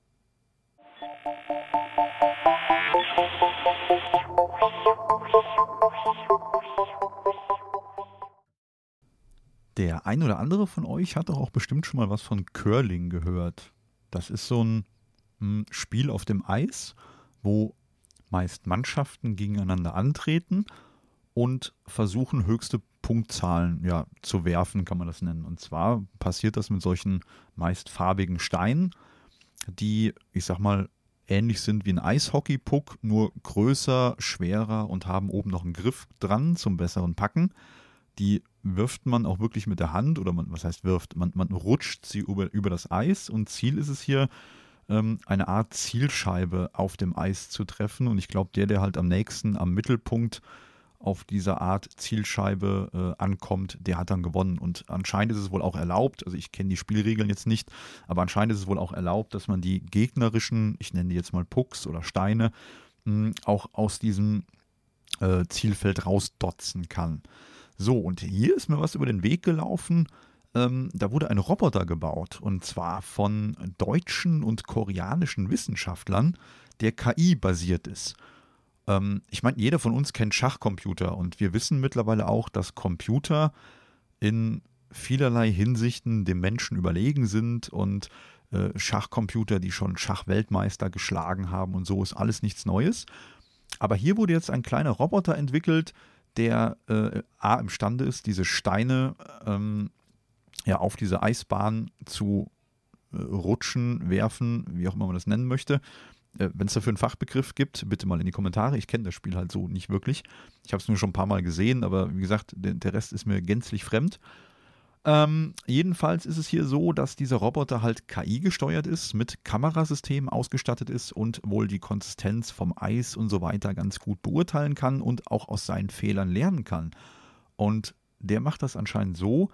Der ein oder andere von euch hat doch auch bestimmt schon mal was von Curling gehört. Das ist so ein hm, Spiel auf dem Eis, wo meist Mannschaften gegeneinander antreten und versuchen höchste Punktzahlen ja, zu werfen, kann man das nennen. Und zwar passiert das mit solchen meist farbigen Steinen, die, ich sag mal, ähnlich sind wie ein Eishockey-Puck, nur größer, schwerer und haben oben noch einen Griff dran zum besseren Packen. Die wirft man auch wirklich mit der Hand oder man, was heißt wirft, man, man rutscht sie über, über das Eis und Ziel ist es hier, ähm, eine Art Zielscheibe auf dem Eis zu treffen. Und ich glaube, der, der halt am nächsten am Mittelpunkt auf dieser Art Zielscheibe äh, ankommt, der hat dann gewonnen. Und anscheinend ist es wohl auch erlaubt, also ich kenne die Spielregeln jetzt nicht, aber anscheinend ist es wohl auch erlaubt, dass man die gegnerischen, ich nenne die jetzt mal Pucks oder Steine, mh, auch aus diesem äh, Zielfeld rausdotzen kann. So, und hier ist mir was über den Weg gelaufen. Ähm, da wurde ein Roboter gebaut und zwar von deutschen und koreanischen Wissenschaftlern, der KI-basiert ist. Ähm, ich meine, jeder von uns kennt Schachcomputer und wir wissen mittlerweile auch, dass Computer in vielerlei Hinsichten dem Menschen überlegen sind und äh, Schachcomputer, die schon Schachweltmeister geschlagen haben und so, ist alles nichts Neues. Aber hier wurde jetzt ein kleiner Roboter entwickelt, der äh, A imstande ist, diese Steine ähm, ja, auf diese Eisbahn zu äh, rutschen, werfen, wie auch immer man das nennen möchte. Äh, Wenn es dafür einen Fachbegriff gibt, bitte mal in die Kommentare. Ich kenne das Spiel halt so nicht wirklich. Ich habe es nur schon ein paar Mal gesehen, aber wie gesagt, der, der Rest ist mir gänzlich fremd. Ähm, jedenfalls ist es hier so, dass dieser Roboter halt KI gesteuert ist, mit Kamerasystemen ausgestattet ist und wohl die Konsistenz vom Eis und so weiter ganz gut beurteilen kann und auch aus seinen Fehlern lernen kann. Und der macht das anscheinend so,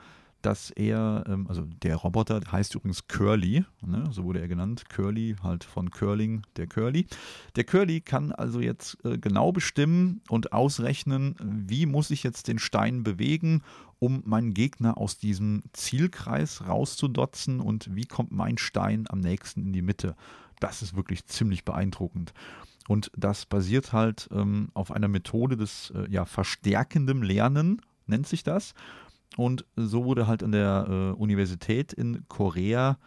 dass er, ähm, also der Roboter heißt übrigens Curly, ne, so wurde er genannt, Curly, halt von Curling, der Curly. Der Curly kann also jetzt äh, genau bestimmen und ausrechnen, wie muss ich jetzt den Stein bewegen, um meinen Gegner aus diesem Zielkreis rauszudotzen und wie kommt mein Stein am nächsten in die Mitte. Das ist wirklich ziemlich beeindruckend. Und das basiert halt ähm, auf einer Methode des äh, ja, verstärkendem Lernen, nennt sich das. Und so wurde halt an der äh, Universität in Korea,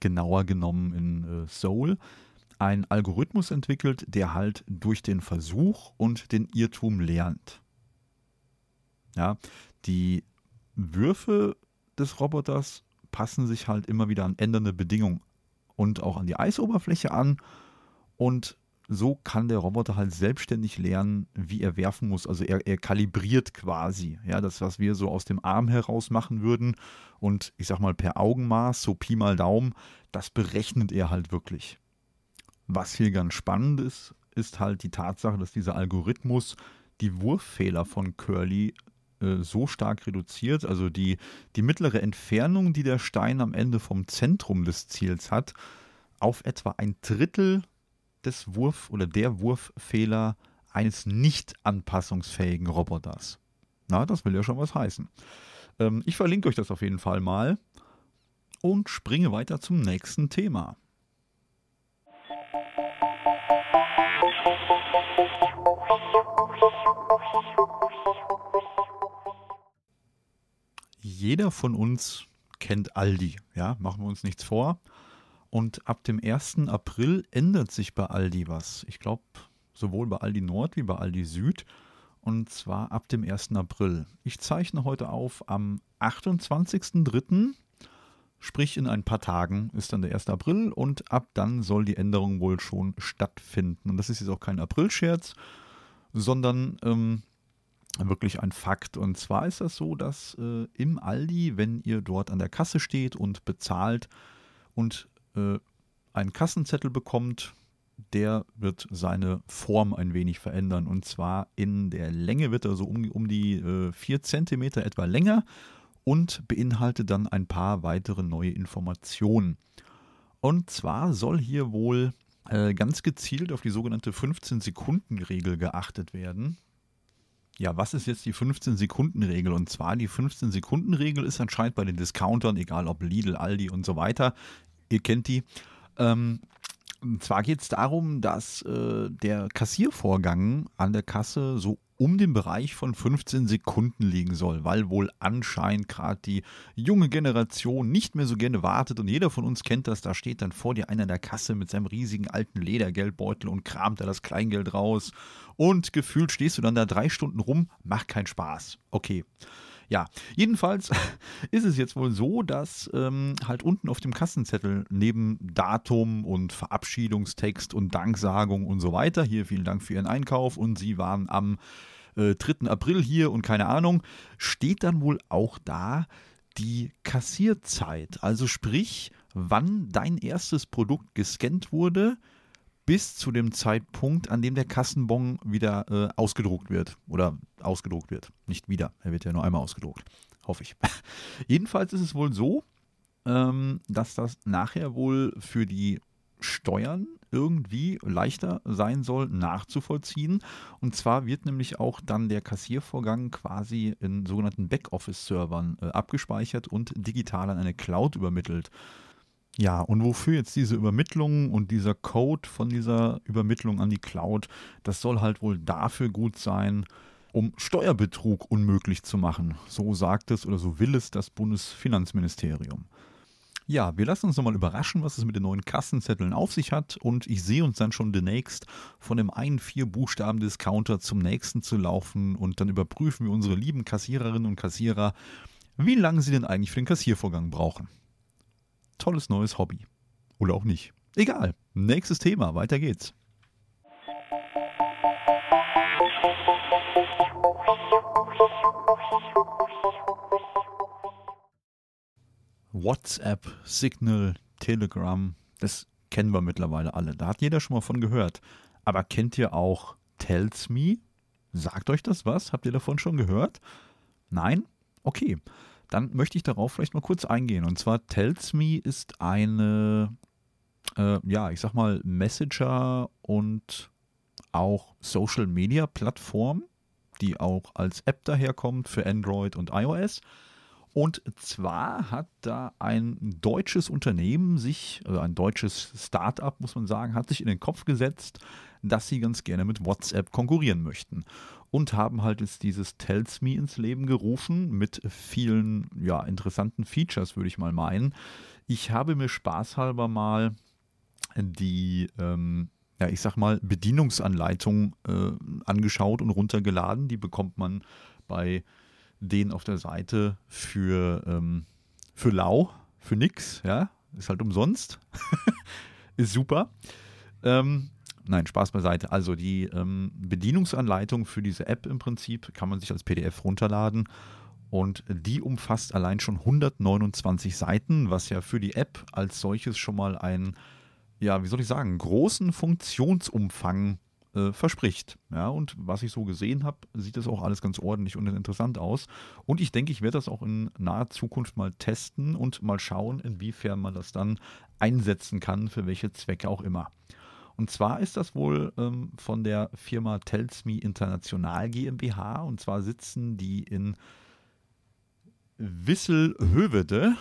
genauer genommen in äh, Seoul, ein Algorithmus entwickelt, der halt durch den Versuch und den Irrtum lernt. Ja, die Würfe des Roboters passen sich halt immer wieder an ändernde Bedingungen und auch an die Eisoberfläche an und so kann der Roboter halt selbstständig lernen, wie er werfen muss. Also er, er kalibriert quasi, ja, das, was wir so aus dem Arm heraus machen würden und ich sag mal per Augenmaß, so Pi mal Daumen, das berechnet er halt wirklich. Was hier ganz spannend ist, ist halt die Tatsache, dass dieser Algorithmus die Wurffehler von Curly äh, so stark reduziert, also die, die mittlere Entfernung, die der Stein am Ende vom Zentrum des Ziels hat, auf etwa ein Drittel des Wurf- oder der Wurffehler eines nicht anpassungsfähigen Roboters. Na, das will ja schon was heißen. Ähm, ich verlinke euch das auf jeden Fall mal und springe weiter zum nächsten Thema. Jeder von uns kennt Aldi, ja, machen wir uns nichts vor. Und ab dem 1. April ändert sich bei Aldi was. Ich glaube, sowohl bei Aldi Nord wie bei Aldi Süd. Und zwar ab dem 1. April. Ich zeichne heute auf am 28.03. Sprich, in ein paar Tagen ist dann der 1. April und ab dann soll die Änderung wohl schon stattfinden. Und das ist jetzt auch kein Aprilscherz, sondern ähm, wirklich ein Fakt. Und zwar ist das so, dass äh, im Aldi, wenn ihr dort an der Kasse steht und bezahlt und äh, einen Kassenzettel bekommt, der wird seine Form ein wenig verändern. Und zwar in der Länge wird er so um, um die äh, 4 cm etwa länger und beinhaltet dann ein paar weitere neue Informationen. Und zwar soll hier wohl äh, ganz gezielt auf die sogenannte 15-Sekunden-Regel geachtet werden. Ja, was ist jetzt die 15-Sekunden-Regel? Und zwar die 15-Sekunden-Regel ist anscheinend bei den Discountern, egal ob Lidl, Aldi und so weiter, ihr kennt die. Ähm, und zwar geht es darum, dass äh, der Kassiervorgang an der Kasse so um den Bereich von 15 Sekunden liegen soll, weil wohl anscheinend gerade die junge Generation nicht mehr so gerne wartet und jeder von uns kennt das, da steht dann vor dir einer der Kasse mit seinem riesigen alten Ledergeldbeutel und kramt da das Kleingeld raus und gefühlt stehst du dann da drei Stunden rum, macht keinen Spaß. Okay. Ja, jedenfalls ist es jetzt wohl so, dass ähm, halt unten auf dem Kassenzettel neben Datum und Verabschiedungstext und Danksagung und so weiter, hier vielen Dank für Ihren Einkauf und Sie waren am äh, 3. April hier und keine Ahnung, steht dann wohl auch da die Kassierzeit. Also sprich, wann dein erstes Produkt gescannt wurde, bis zu dem Zeitpunkt, an dem der Kassenbon wieder äh, ausgedruckt wird. Oder ausgedruckt wird. Nicht wieder. Er wird ja nur einmal ausgedruckt. Hoffe ich. Jedenfalls ist es wohl so, ähm, dass das nachher wohl für die Steuern irgendwie leichter sein soll, nachzuvollziehen. Und zwar wird nämlich auch dann der Kassiervorgang quasi in sogenannten Backoffice-Servern äh, abgespeichert und digital an eine Cloud übermittelt. Ja, und wofür jetzt diese Übermittlung und dieser Code von dieser Übermittlung an die Cloud, das soll halt wohl dafür gut sein, um Steuerbetrug unmöglich zu machen. So sagt es oder so will es das Bundesfinanzministerium. Ja, wir lassen uns nochmal überraschen, was es mit den neuen Kassenzetteln auf sich hat und ich sehe uns dann schon demnächst von dem einen vier Buchstaben Discounter zum nächsten zu laufen und dann überprüfen wir unsere lieben Kassiererinnen und Kassierer, wie lange sie denn eigentlich für den Kassiervorgang brauchen. Tolles neues Hobby. Oder auch nicht. Egal. Nächstes Thema. Weiter geht's. WhatsApp, Signal, Telegram, das kennen wir mittlerweile alle. Da hat jeder schon mal von gehört. Aber kennt ihr auch Tells Me? Sagt euch das was? Habt ihr davon schon gehört? Nein? Okay. Dann möchte ich darauf vielleicht mal kurz eingehen. Und zwar Tells Me ist eine, äh, ja, ich sag mal, Messenger und auch Social Media Plattform, die auch als App daherkommt für Android und iOS. Und zwar hat da ein deutsches Unternehmen sich, also ein deutsches Start-up, muss man sagen, hat sich in den Kopf gesetzt, dass sie ganz gerne mit WhatsApp konkurrieren möchten. Und haben halt jetzt dieses Tells Me ins Leben gerufen mit vielen, ja, interessanten Features, würde ich mal meinen. Ich habe mir spaßhalber mal die, ähm, ja, ich sag mal, Bedienungsanleitung äh, angeschaut und runtergeladen. Die bekommt man bei den auf der Seite für, ähm, für lau, für nix, ja, ist halt umsonst. ist super. Ähm, nein, Spaß beiseite. Also die ähm, Bedienungsanleitung für diese App im Prinzip kann man sich als PDF runterladen und die umfasst allein schon 129 Seiten, was ja für die App als solches schon mal einen, ja, wie soll ich sagen, großen Funktionsumfang äh, verspricht. Ja, und was ich so gesehen habe, sieht das auch alles ganz ordentlich und interessant aus. Und ich denke, ich werde das auch in naher Zukunft mal testen und mal schauen, inwiefern man das dann einsetzen kann, für welche Zwecke auch immer. Und zwar ist das wohl ähm, von der Firma Telsme International GmbH. Und zwar sitzen die in Wisselhövede.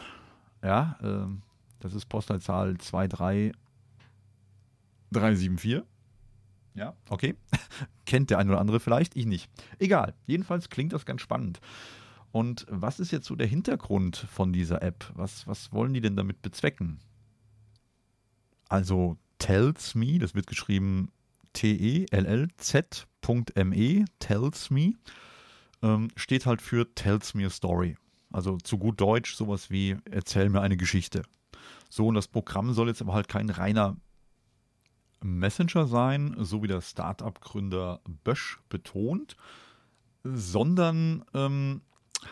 Ja, äh, das ist Postleitzahl 23374. Ja, okay. Kennt der eine oder andere vielleicht, ich nicht. Egal. Jedenfalls klingt das ganz spannend. Und was ist jetzt so der Hintergrund von dieser App? Was, was wollen die denn damit bezwecken? Also Tells Me, das wird geschrieben T-E-L-L-Z.me, Tells Me, ähm, steht halt für Tells Me a Story. Also zu gut Deutsch sowas wie Erzähl mir eine Geschichte. So, und das Programm soll jetzt aber halt kein reiner Messenger sein, so wie der Startup-Gründer Bösch betont, sondern ähm,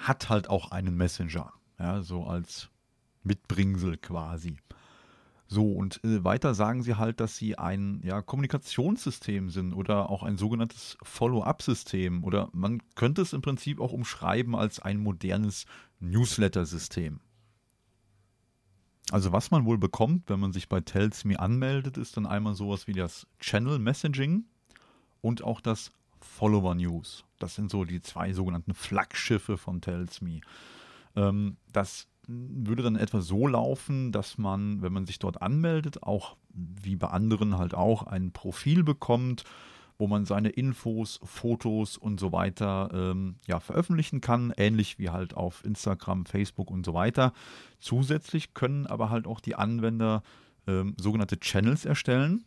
hat halt auch einen Messenger, ja, so als Mitbringsel quasi. So, und äh, weiter sagen sie halt, dass sie ein ja, Kommunikationssystem sind oder auch ein sogenanntes Follow-up-System oder man könnte es im Prinzip auch umschreiben als ein modernes Newsletter-System. Also was man wohl bekommt, wenn man sich bei Tells Me anmeldet, ist dann einmal sowas wie das Channel Messaging und auch das Follower News. Das sind so die zwei sogenannten Flaggschiffe von Tells Me. Ähm, das würde dann etwa so laufen, dass man, wenn man sich dort anmeldet, auch wie bei anderen halt auch ein Profil bekommt, wo man seine Infos, Fotos und so weiter ähm, ja, veröffentlichen kann, ähnlich wie halt auf Instagram, Facebook und so weiter. Zusätzlich können aber halt auch die Anwender ähm, sogenannte Channels erstellen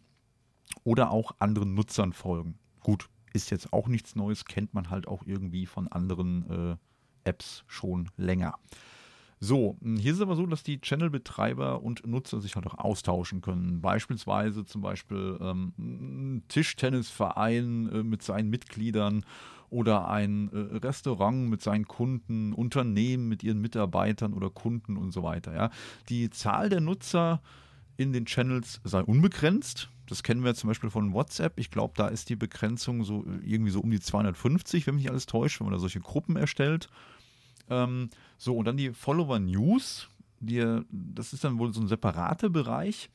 oder auch anderen Nutzern folgen. Gut, ist jetzt auch nichts Neues, kennt man halt auch irgendwie von anderen äh, Apps schon länger. So, hm, hier ist es aber so, dass die Channel-Betreiber und Nutzer sich halt auch austauschen können. Beispielsweise zum Beispiel ähm, ein Tischtennisverein äh, mit seinen Mitgliedern oder ein äh, Restaurant mit seinen Kunden, Unternehmen mit ihren Mitarbeitern oder Kunden und so weiter. Ja. Die Zahl der Nutzer in den Channels sei unbegrenzt. Das kennen wir zum Beispiel von WhatsApp. Ich glaube, da ist die Begrenzung so äh, irgendwie so um die 250, wenn mich nicht alles täuscht, wenn man da solche Gruppen erstellt. Ähm, so, und dann die Follower News. Die, das ist dann wohl so ein separater Bereich.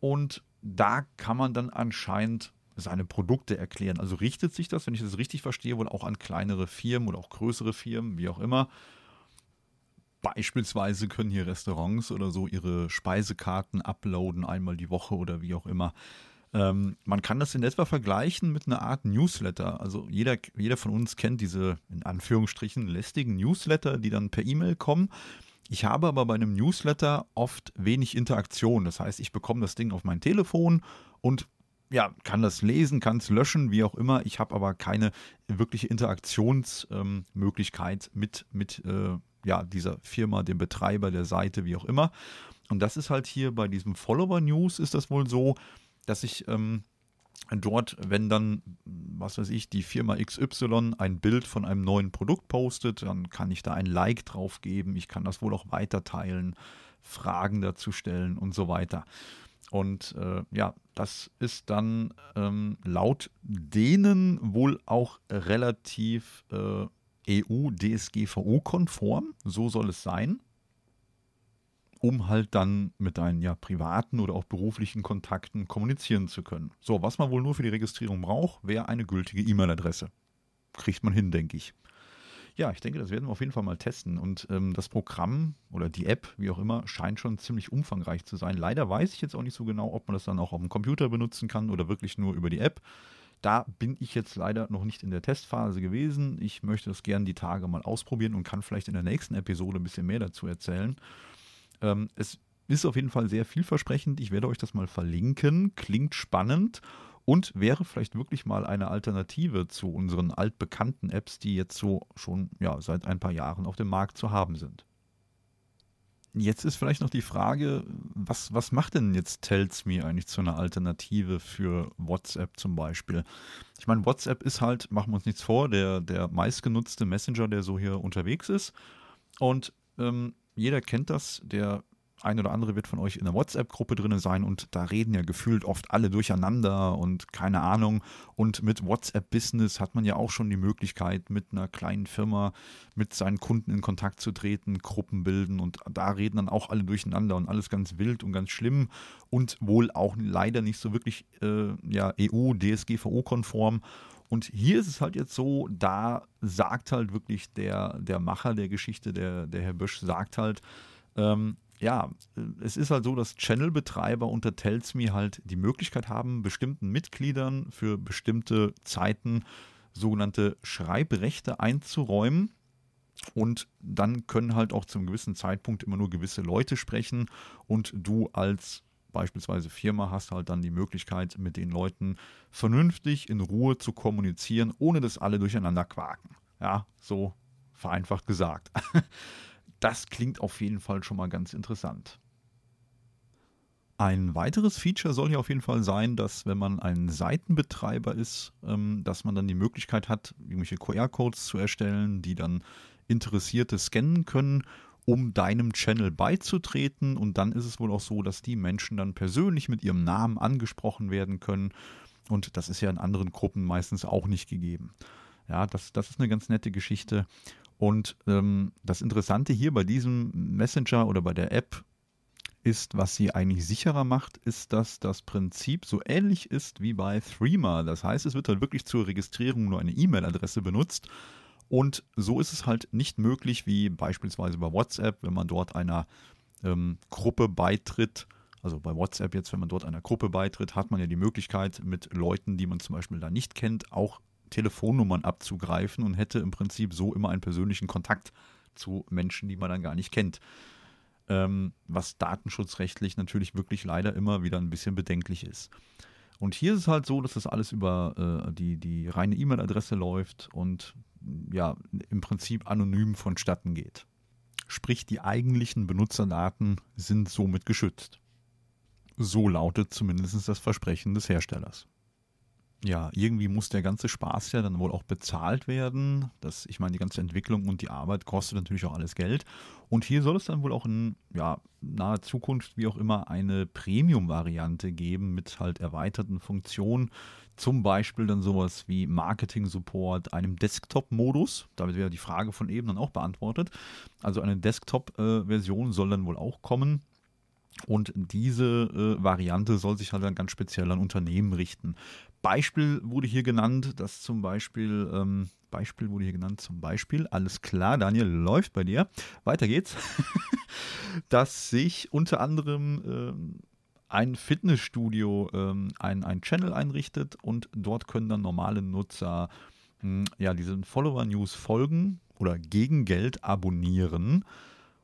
Und da kann man dann anscheinend seine Produkte erklären. Also richtet sich das, wenn ich das richtig verstehe, wohl auch an kleinere Firmen oder auch größere Firmen, wie auch immer. Beispielsweise können hier Restaurants oder so ihre Speisekarten uploaden, einmal die Woche oder wie auch immer. Ähm, man kann das in etwa vergleichen mit einer Art Newsletter. Also jeder, jeder von uns kennt diese in Anführungsstrichen lästigen Newsletter, die dann per E-Mail kommen. Ich habe aber bei einem Newsletter oft wenig Interaktion. Das heißt, ich bekomme das Ding auf mein Telefon und ja, kann das lesen, kann es löschen, wie auch immer. Ich habe aber keine wirkliche Interaktionsmöglichkeit ähm, mit, mit äh, ja, dieser Firma, dem Betreiber der Seite, wie auch immer. Und das ist halt hier bei diesem Follower News ist das wohl so, dass ich ähm, dort, wenn dann, was weiß ich, die Firma XY ein Bild von einem neuen Produkt postet, dann kann ich da ein Like drauf geben. Ich kann das wohl auch weiter teilen, Fragen dazu stellen und so weiter. Und äh, ja, das ist dann ähm, laut denen wohl auch relativ äh, EU-DSGVO-konform. So soll es sein. Um halt dann mit deinen ja, privaten oder auch beruflichen Kontakten kommunizieren zu können. So, was man wohl nur für die Registrierung braucht, wäre eine gültige E-Mail-Adresse. Kriegt man hin, denke ich. Ja, ich denke, das werden wir auf jeden Fall mal testen. Und ähm, das Programm oder die App, wie auch immer, scheint schon ziemlich umfangreich zu sein. Leider weiß ich jetzt auch nicht so genau, ob man das dann auch auf dem Computer benutzen kann oder wirklich nur über die App. Da bin ich jetzt leider noch nicht in der Testphase gewesen. Ich möchte das gerne die Tage mal ausprobieren und kann vielleicht in der nächsten Episode ein bisschen mehr dazu erzählen. Ähm, es ist auf jeden Fall sehr vielversprechend. Ich werde euch das mal verlinken. Klingt spannend und wäre vielleicht wirklich mal eine Alternative zu unseren altbekannten Apps, die jetzt so schon ja, seit ein paar Jahren auf dem Markt zu haben sind. Jetzt ist vielleicht noch die Frage, was, was macht denn jetzt Tells Me eigentlich zu einer Alternative für WhatsApp zum Beispiel? Ich meine, WhatsApp ist halt, machen wir uns nichts vor, der, der meistgenutzte Messenger, der so hier unterwegs ist. Und ähm, jeder kennt das, der ein oder andere wird von euch in der WhatsApp-Gruppe drin sein und da reden ja gefühlt oft alle durcheinander und keine Ahnung. Und mit WhatsApp-Business hat man ja auch schon die Möglichkeit, mit einer kleinen Firma mit seinen Kunden in Kontakt zu treten, Gruppen bilden und da reden dann auch alle durcheinander und alles ganz wild und ganz schlimm und wohl auch leider nicht so wirklich äh, ja, EU, DSGVO-konform. Und hier ist es halt jetzt so, da sagt halt wirklich der, der Macher der Geschichte, der, der Herr Bösch, sagt halt, ähm, ja, es ist halt so, dass Channel-Betreiber unter Telsme halt die Möglichkeit haben, bestimmten Mitgliedern für bestimmte Zeiten sogenannte Schreibrechte einzuräumen. Und dann können halt auch zum gewissen Zeitpunkt immer nur gewisse Leute sprechen und du als beispielsweise Firma hast halt dann die Möglichkeit, mit den Leuten vernünftig in Ruhe zu kommunizieren, ohne dass alle durcheinander quaken. Ja, so vereinfacht gesagt. Das klingt auf jeden Fall schon mal ganz interessant. Ein weiteres Feature soll hier auf jeden Fall sein, dass wenn man ein Seitenbetreiber ist, ähm, dass man dann die Möglichkeit hat, irgendwelche QR-Codes zu erstellen, die dann Interessierte scannen können, um deinem Channel beizutreten. Und dann ist es wohl auch so, dass die Menschen dann persönlich mit ihrem Namen angesprochen werden können. Und das ist ja in anderen Gruppen meistens auch nicht gegeben. Ja, das, das ist eine ganz nette Geschichte. Und ähm, das Interessante hier bei diesem Messenger oder bei der App ist, was sie eigentlich sicherer macht, ist, dass das Prinzip so ähnlich ist wie bei Threema. Das heißt, es wird halt wirklich zur Registrierung nur eine E-Mail-Adresse benutzt. Und so ist es halt nicht möglich wie beispielsweise bei WhatsApp, wenn man dort einer ähm, Gruppe beitritt. Also bei WhatsApp jetzt, wenn man dort einer Gruppe beitritt, hat man ja die Möglichkeit, mit Leuten, die man zum Beispiel da nicht kennt, auch Telefonnummern abzugreifen und hätte im Prinzip so immer einen persönlichen Kontakt zu Menschen, die man dann gar nicht kennt. Ähm, was datenschutzrechtlich natürlich wirklich leider immer wieder ein bisschen bedenklich ist. Und hier ist es halt so, dass das alles über äh, die, die reine E-Mail-Adresse läuft und ja, im Prinzip anonym vonstatten geht. Sprich, die eigentlichen Benutzerdaten sind somit geschützt. So lautet zumindest das Versprechen des Herstellers ja, irgendwie muss der ganze Spaß ja dann wohl auch bezahlt werden. Das, ich meine, die ganze Entwicklung und die Arbeit kostet natürlich auch alles Geld. Und hier soll es dann wohl auch in ja, naher Zukunft, wie auch immer, eine Premium-Variante geben mit halt erweiterten Funktionen. Zum Beispiel dann sowas wie Marketing-Support, einem Desktop-Modus. Damit wäre die Frage von eben dann auch beantwortet. Also eine Desktop-Version soll dann wohl auch kommen. Und diese äh, Variante soll sich halt dann ganz speziell an Unternehmen richten. Beispiel wurde hier genannt, dass zum Beispiel, ähm, Beispiel wurde hier genannt, zum Beispiel, alles klar, Daniel, läuft bei dir. Weiter geht's. dass sich unter anderem ähm, ein Fitnessstudio ähm, ein, ein Channel einrichtet und dort können dann normale Nutzer mh, hm, ja, diesen Follower-News folgen oder gegen Geld abonnieren.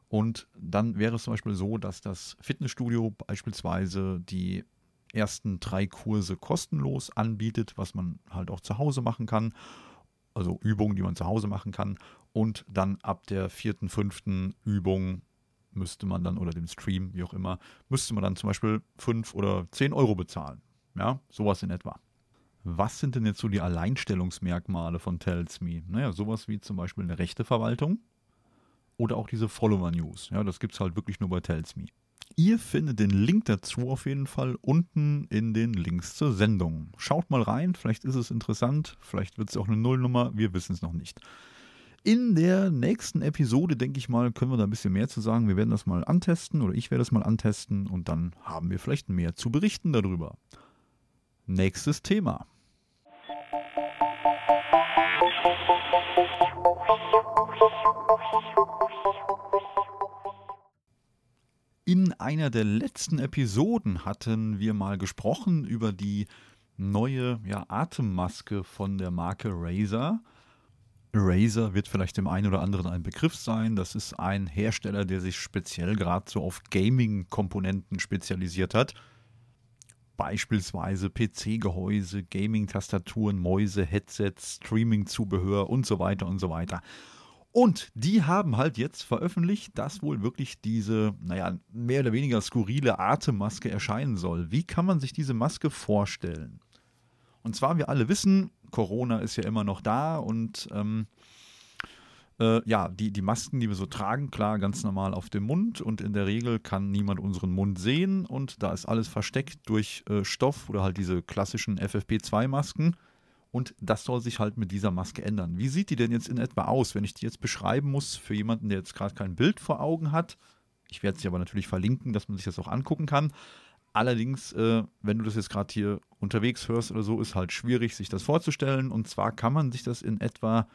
Und dann wäre es zum Beispiel so, dass das Fitnessstudio beispielsweise die ersten drei Kurse kostenlos anbietet, was man halt auch zu Hause machen kann. Also Übungen, die man zu Hause machen kann. Und dann ab der vierten, fünften Übung müsste man dann, oder dem Stream, wie auch immer, müsste man dann zum Beispiel fünf oder zehn Euro bezahlen. Ja, sowas in etwa. Was sind denn jetzt so die Alleinstellungsmerkmale von Tells Me? Naja, sowas wie zum Beispiel eine Rechteverwaltung oder auch diese Follower News. Ja, das gibt es halt wirklich nur bei Tells Me. Ihr findet den Link dazu auf jeden Fall unten in den Links zur Sendung. Schaut mal rein, vielleicht ist es interessant, vielleicht wird es auch eine Nullnummer, wir wissen es noch nicht. In der nächsten Episode, denke ich mal, können wir da ein bisschen mehr zu sagen. Wir werden das mal antesten oder ich werde das mal antesten und dann haben wir vielleicht mehr zu berichten darüber. Nächstes Thema. In einer der letzten Episoden hatten wir mal gesprochen über die neue ja, Atemmaske von der Marke Razer. Razer wird vielleicht dem einen oder anderen ein Begriff sein. Das ist ein Hersteller, der sich speziell gerade so auf Gaming-Komponenten spezialisiert hat. Beispielsweise PC-Gehäuse, Gaming-Tastaturen, Mäuse, Headsets, Streaming-Zubehör und so weiter und so weiter. Und die haben halt jetzt veröffentlicht, dass wohl wirklich diese, naja, mehr oder weniger skurrile Atemmaske erscheinen soll. Wie kann man sich diese Maske vorstellen? Und zwar, wir alle wissen, Corona ist ja immer noch da und ähm, äh, ja, die, die Masken, die wir so tragen, klar, ganz normal auf dem Mund und in der Regel kann niemand unseren Mund sehen und da ist alles versteckt durch äh, Stoff oder halt diese klassischen FFP2-Masken. Und das soll sich halt mit dieser Maske ändern. Wie sieht die denn jetzt in etwa aus, wenn ich die jetzt beschreiben muss für jemanden, der jetzt gerade kein Bild vor Augen hat? Ich werde sie aber natürlich verlinken, dass man sich das auch angucken kann. Allerdings, äh, wenn du das jetzt gerade hier unterwegs hörst oder so, ist halt schwierig, sich das vorzustellen. Und zwar kann man sich das in etwa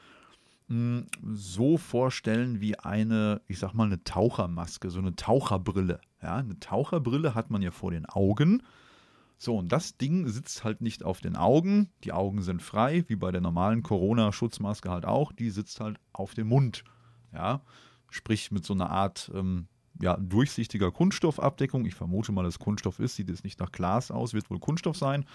mh, hm, so vorstellen wie eine, ich sag mal, eine Tauchermaske, so eine Taucherbrille. Ja, eine Taucherbrille hat man ja vor den Augen. So, und das Ding sitzt halt nicht auf den Augen. Die Augen sind frei, wie bei der normalen Corona-Schutzmaske halt auch. Die sitzt halt auf dem Mund. Ja, sprich mit so einer Art ähm, ja, durchsichtiger Kunststoffabdeckung. Ich vermute mal, dass Kunststoff ist, sieht es nicht nach Glas aus, wird wohl Kunststoff sein.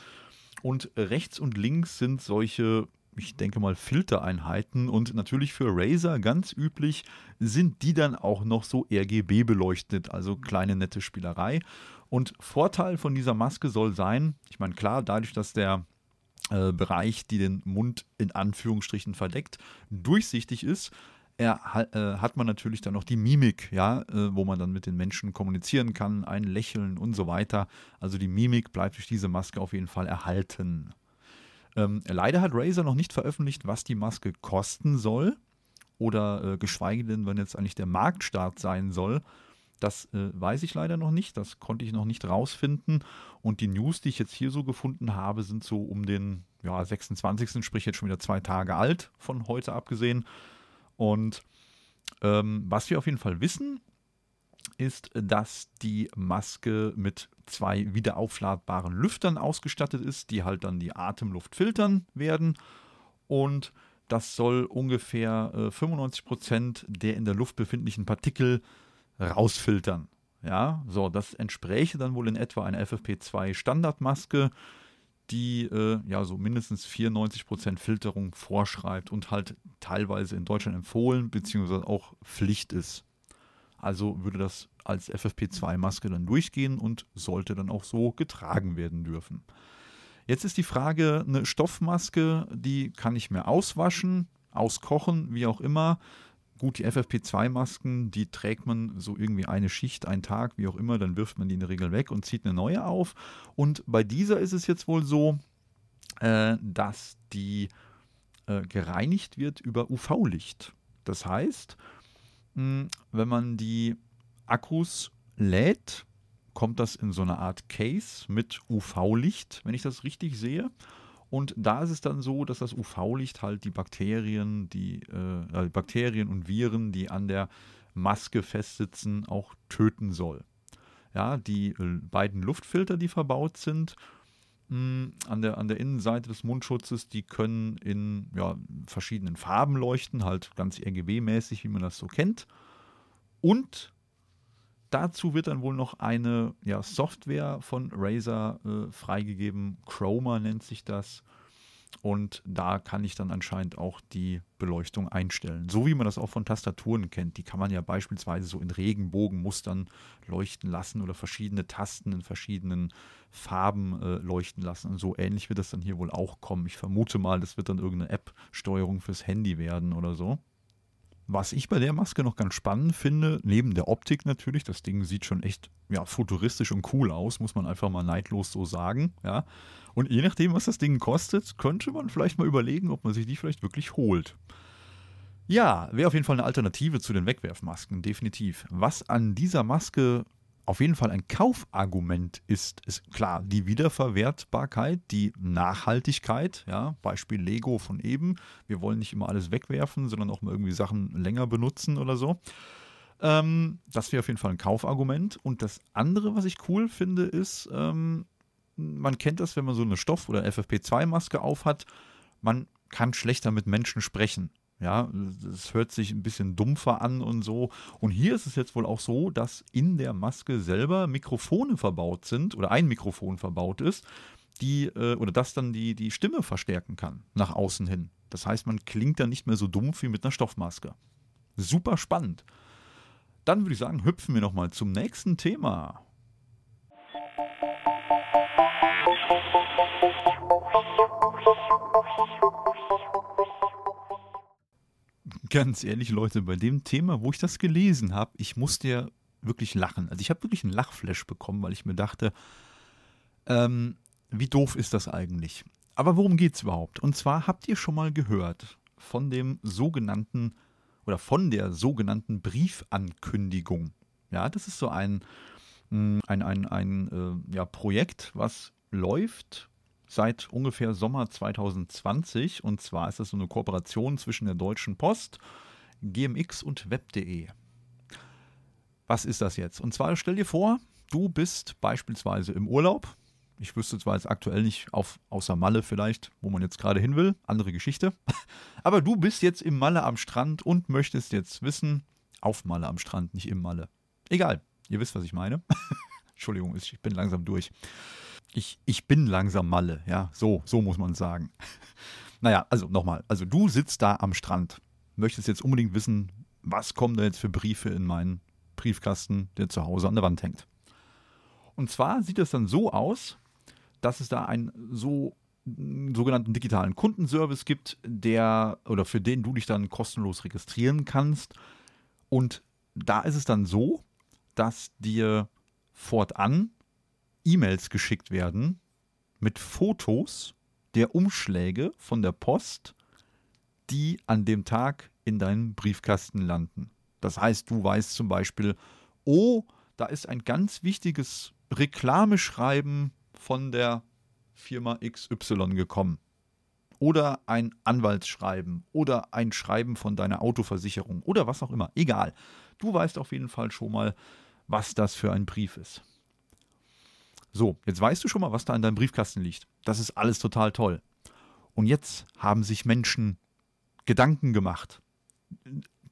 Und rechts und links sind solche, ich denke mal, Filtereinheiten. Und natürlich für Razer ganz üblich sind die dann auch noch so RGB beleuchtet, also kleine nette Spielerei. Und Vorteil von dieser Maske soll sein, ich meine, klar, dadurch, dass der äh, Bereich, die den Mund in Anführungsstrichen verdeckt, durchsichtig ist, er, äh, hat man natürlich dann noch die Mimik, ja, äh, wo man dann mit den Menschen kommunizieren kann, ein Lächeln und so weiter. Also die Mimik bleibt durch diese Maske auf jeden Fall erhalten. Ähm, leider hat Razer noch nicht veröffentlicht, was die Maske kosten soll oder äh, geschweige denn, wann jetzt eigentlich der Marktstart sein soll. Das äh, weiß ich leider noch nicht, das konnte ich noch nicht rausfinden. Und die News, die ich jetzt hier so gefunden habe, sind so um den ja, 26., sprich jetzt schon wieder zwei Tage alt, von heute abgesehen. Und ähm, was wir auf jeden Fall wissen, ist, dass die Maske mit zwei wiederaufladbaren Lüftern ausgestattet ist, die halt dann die Atemluft filtern werden. Und das soll ungefähr äh, 95% der in der Luft befindlichen Partikel rausfiltern. Ja, so, das entspräche dann wohl in etwa einer FFP2 Standardmaske, die äh, ja so mindestens 94% Filterung vorschreibt und halt teilweise in Deutschland empfohlen bzw. auch Pflicht ist. Also würde das als FFP2-Maske dann durchgehen und sollte dann auch so getragen werden dürfen. Jetzt ist die Frage, eine Stoffmaske, die kann ich mehr auswaschen, auskochen, wie auch immer. Gut, die FFP2-Masken, die trägt man so irgendwie eine Schicht, einen Tag, wie auch immer, dann wirft man die in der Regel weg und zieht eine neue auf. Und bei dieser ist es jetzt wohl so, äh, dass die äh, gereinigt wird über UV-Licht. Das heißt, mh, wenn man die Akkus lädt, kommt das in so eine Art Case mit UV-Licht, wenn ich das richtig sehe. Und da ist es dann so, dass das UV-Licht halt die Bakterien, die äh, Bakterien und Viren, die an der Maske festsitzen, auch töten soll. Ja, die äh, beiden Luftfilter, die verbaut sind, mh, hm, an, der, an der Innenseite des Mundschutzes, die können in ja, verschiedenen Farben leuchten, halt ganz RGB-mäßig, wie man das so kennt. Und dazu wird dann wohl noch eine ja, Software von Razer äh, freigegeben. Chroma nennt sich das. Und da kann ich dann anscheinend auch die Beleuchtung einstellen. So wie man das auch von Tastaturen kennt. Die kann man ja beispielsweise so in Regenbogenmustern leuchten lassen oder verschiedene Tasten in verschiedenen Farben äh, leuchten lassen. Und so ähnlich wird das dann hier wohl auch kommen. Ich vermute mal, das wird dann irgendeine App-Steuerung fürs Handy werden oder so. Was ich bei der Maske noch ganz spannend finde, neben der Optik natürlich, das Ding sieht schon echt ja, futuristisch und cool aus, muss man einfach mal neidlos so sagen. Ja. Und je nachdem, was das Ding kostet, könnte man vielleicht mal überlegen, ob man sich die vielleicht wirklich holt. Ja, wäre auf jeden Fall eine Alternative zu den Wegwerfmasken, definitiv. Was an dieser Maske auf jeden Fall ein Kaufargument ist, ist klar die Wiederverwertbarkeit, die Nachhaltigkeit, ja, Beispiel Lego von eben. Wir wollen nicht immer alles wegwerfen, sondern auch mal irgendwie Sachen länger benutzen oder so. Ähm, das wäre auf jeden Fall ein Kaufargument. Und das andere, was ich cool finde, ist, ähm, man kennt das, wenn man so eine Stoff- oder FFP2-Maske aufhat, man kann schlechter mit Menschen sprechen. Ja, es hört sich ein bisschen dumpfer an und so. Und hier ist es jetzt wohl auch so, dass in der Maske selber Mikrofone verbaut sind oder ein Mikrofon verbaut ist, die äh, oder das dann die, die Stimme verstärken kann nach außen hin. Das heißt, man klingt dann nicht mehr so dumpf wie mit einer Stoffmaske. Super spannend. Dann würde ich sagen, hüpfen wir nochmal zum nächsten Thema. Ganz ehrlich, Leute, bei dem Thema, wo ich das gelesen habe, ich musste ja wirklich lachen. Also ich habe wirklich einen Lachflash bekommen, weil ich mir dachte, ähm, wie doof ist das eigentlich? Aber worum geht es überhaupt? Und zwar habt ihr schon mal gehört von dem sogenannten oder von der sogenannten Briefankündigung. Ja, das ist so ein, mm, ein, ein, ein äh, ja, Projekt, was läuft seit ungefähr Sommer 2020. Und zwar ist das so eine Kooperation zwischen der Deutschen Post, GMX und Web.de. Was ist das jetzt? Und zwar stell dir vor, du bist beispielsweise im Urlaub. Ich wüsste zwar jetzt aktuell nicht auf, außer Malle vielleicht, wo man jetzt gerade hin will, andere Geschichte. Aber du bist jetzt im Malle am Strand und möchtest jetzt wissen, auf Malle am Strand, nicht im Malle. Egal, ihr wisst, was ich meine. Entschuldigung, ich bin langsam durch ich, ich bin langsam Malle, ja, so, so muss man sagen. naja, also nochmal, also du sitzt da am Strand, möchtest jetzt unbedingt wissen, was kommen da jetzt für Briefe in meinen Briefkasten, der zu Hause an der Wand hängt. Und zwar sieht es dann so aus, dass es da einen so sogenannten digitalen Kundenservice gibt, der oder für den du dich dann kostenlos registrieren kannst. Und da ist es dann so, dass dir fortan E-Mails geschickt werden mit Fotos der Umschläge von der Post, die an dem Tag in deinem Briefkasten landen. Das heißt, du weißt zum Beispiel, oh, da ist ein ganz wichtiges Reklameschreiben von der Firma XY gekommen. Oder ein Anwaltsschreiben oder ein Schreiben von deiner Autoversicherung oder was auch immer. Egal. Du weißt auf jeden Fall schon mal, was das für ein Brief ist. So, jetzt weißt du schon mal, was da in deinem Briefkasten liegt. Das ist alles total toll. Und jetzt haben sich Menschen Gedanken gemacht,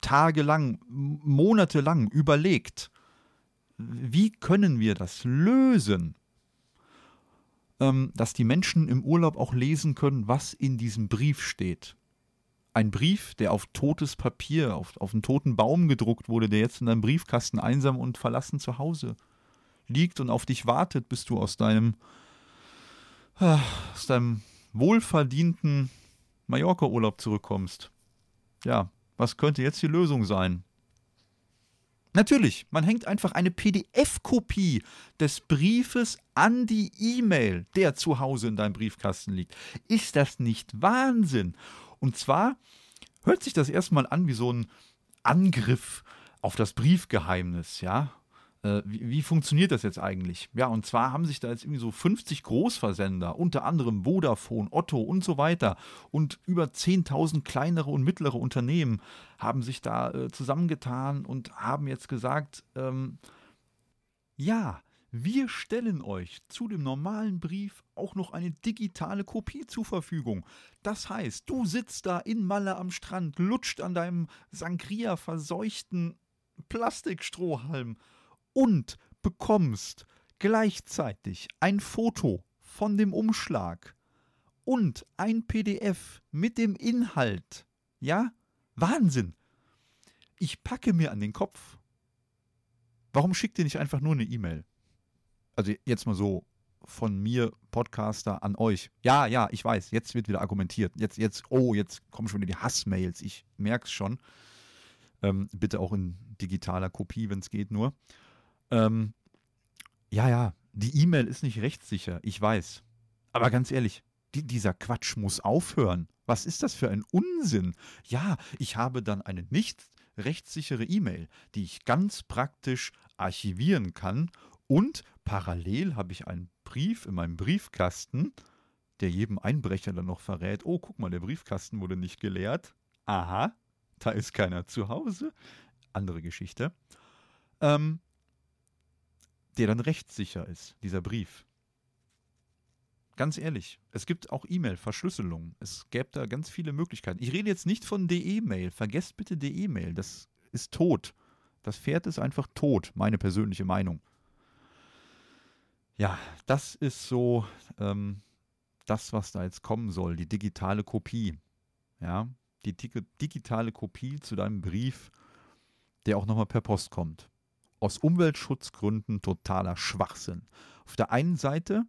tagelang, monatelang überlegt, wie können wir das lösen, ähm, dass die Menschen im Urlaub auch lesen können, was in diesem Brief steht. Ein Brief, der auf totes Papier, auf, auf einen toten Baum gedruckt wurde, der jetzt in deinem Briefkasten einsam und verlassen zu Hause liegt und auf dich wartet, bis du aus deinem, ah, aus deinem wohlverdienten Mallorca-Urlaub zurückkommst. Ja, was könnte jetzt die Lösung sein? Natürlich, man hängt einfach eine PDF-Kopie des Briefes an die E-Mail, der zu Hause in deinem Briefkasten liegt. Ist das nicht Wahnsinn? Und zwar hört sich das erstmal an wie so ein Angriff auf das Briefgeheimnis, ja? Äh, wie, wie, funktioniert das jetzt eigentlich? Ja, und zwar haben sich da jetzt irgendwie so 50 Großversender, unter anderem Vodafone, Otto und so weiter und über 10.000 kleinere und mittlere Unternehmen haben sich da äh, zusammengetan und haben jetzt gesagt, ähm, ja, wir stellen euch zu dem normalen Brief auch noch eine digitale Kopie zur Verfügung. Das heißt, du sitzt da in Malle am Strand, lutscht an deinem Sangria verseuchten Plastikstrohhalm und bekommst gleichzeitig ein Foto von dem Umschlag und ein PDF mit dem Inhalt. Ja? Wahnsinn! Ich packe mir an den Kopf. Warum schickt ihr nicht einfach nur eine E-Mail? Also jetzt mal so von mir, Podcaster, an euch. Ja, ja, ich weiß, jetzt wird wieder argumentiert. Jetzt, jetzt, oh, jetzt kommen schon wieder die Hassmails. Ich merke es schon. Ähm, bitte auch in digitaler Kopie, wenn es geht, nur. Ähm, ja, ja, die E-Mail ist nicht rechtssicher, ich weiß. Aber ganz ehrlich, die, dieser Quatsch muss aufhören. Was ist das für ein Unsinn? Ja, ich habe dann eine nicht rechtssichere E-Mail, die ich ganz praktisch archivieren kann und parallel habe ich einen Brief in meinem Briefkasten, der jedem Einbrecher dann noch verrät, oh, guck mal, der Briefkasten wurde nicht geleert. Aha, da ist keiner zu Hause. Andere Geschichte. Ähm, der dann rechtssicher ist, dieser Brief. Ganz ehrlich, es gibt auch E-Mail-Verschlüsselung. Es gäbe da ganz viele Möglichkeiten. Ich rede jetzt nicht von DE-Mail. Vergesst bitte DE-Mail. Das ist tot. Das Pferd ist einfach tot, meine persönliche Meinung. Ja, das ist so ähm, das, was da jetzt kommen soll, die digitale Kopie. Ja, die digitale Kopie zu deinem Brief, der auch nochmal per Post kommt. Aus Umweltschutzgründen totaler Schwachsinn. Auf der einen Seite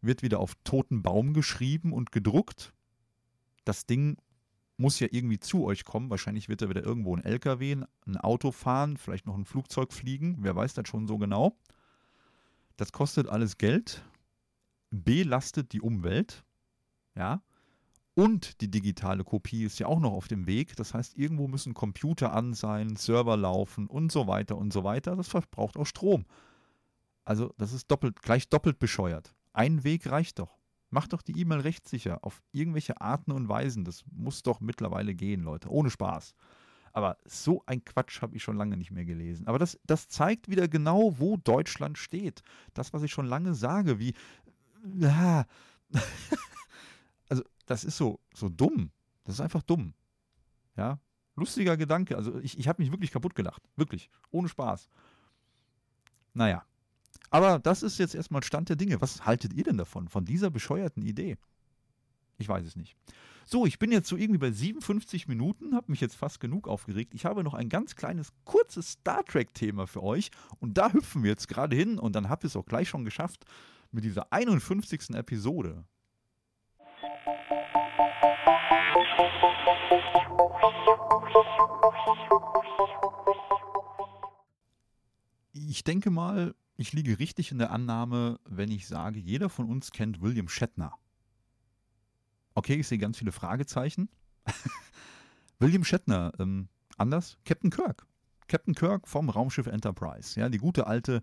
wird wieder auf toten Baum geschrieben und gedruckt. Das Ding muss ja irgendwie zu euch kommen. Wahrscheinlich wird da wieder irgendwo ein LKW, ein Auto fahren, vielleicht noch ein Flugzeug fliegen. Wer weiß das schon so genau. Das kostet alles Geld, belastet die Umwelt, ja, und die digitale Kopie ist ja auch noch auf dem Weg. Das heißt, irgendwo müssen Computer an sein, Server laufen und so weiter und so weiter. Das verbraucht auch Strom. Also, das ist doppelt, gleich doppelt bescheuert. Ein Weg reicht doch. Macht doch die E-Mail rechtssicher auf irgendwelche Arten und Weisen. Das muss doch mittlerweile gehen, Leute. Ohne Spaß. Aber so ein Quatsch habe ich schon lange nicht mehr gelesen. Aber das, das zeigt wieder genau, wo Deutschland steht. Das, was ich schon lange sage, wie. Also, das ist so, so dumm. Das ist einfach dumm. Ja, lustiger Gedanke. Also, ich, ich habe mich wirklich kaputt gelacht. Wirklich. Ohne Spaß. Naja. Aber das ist jetzt erstmal Stand der Dinge. Was haltet ihr denn davon? Von dieser bescheuerten Idee? Ich weiß es nicht. So, ich bin jetzt so irgendwie bei 57 Minuten, habe mich jetzt fast genug aufgeregt. Ich habe noch ein ganz kleines, kurzes Star Trek-Thema für euch und da hüpfen wir jetzt gerade hin und dann habt ihr es auch gleich schon geschafft mit dieser 51. Episode. Ich denke mal, ich liege richtig in der Annahme, wenn ich sage, jeder von uns kennt William Shatner. Okay, ich sehe ganz viele Fragezeichen. William Shatner, ähm, anders, Captain Kirk. Captain Kirk vom Raumschiff Enterprise. Ja, die gute alte,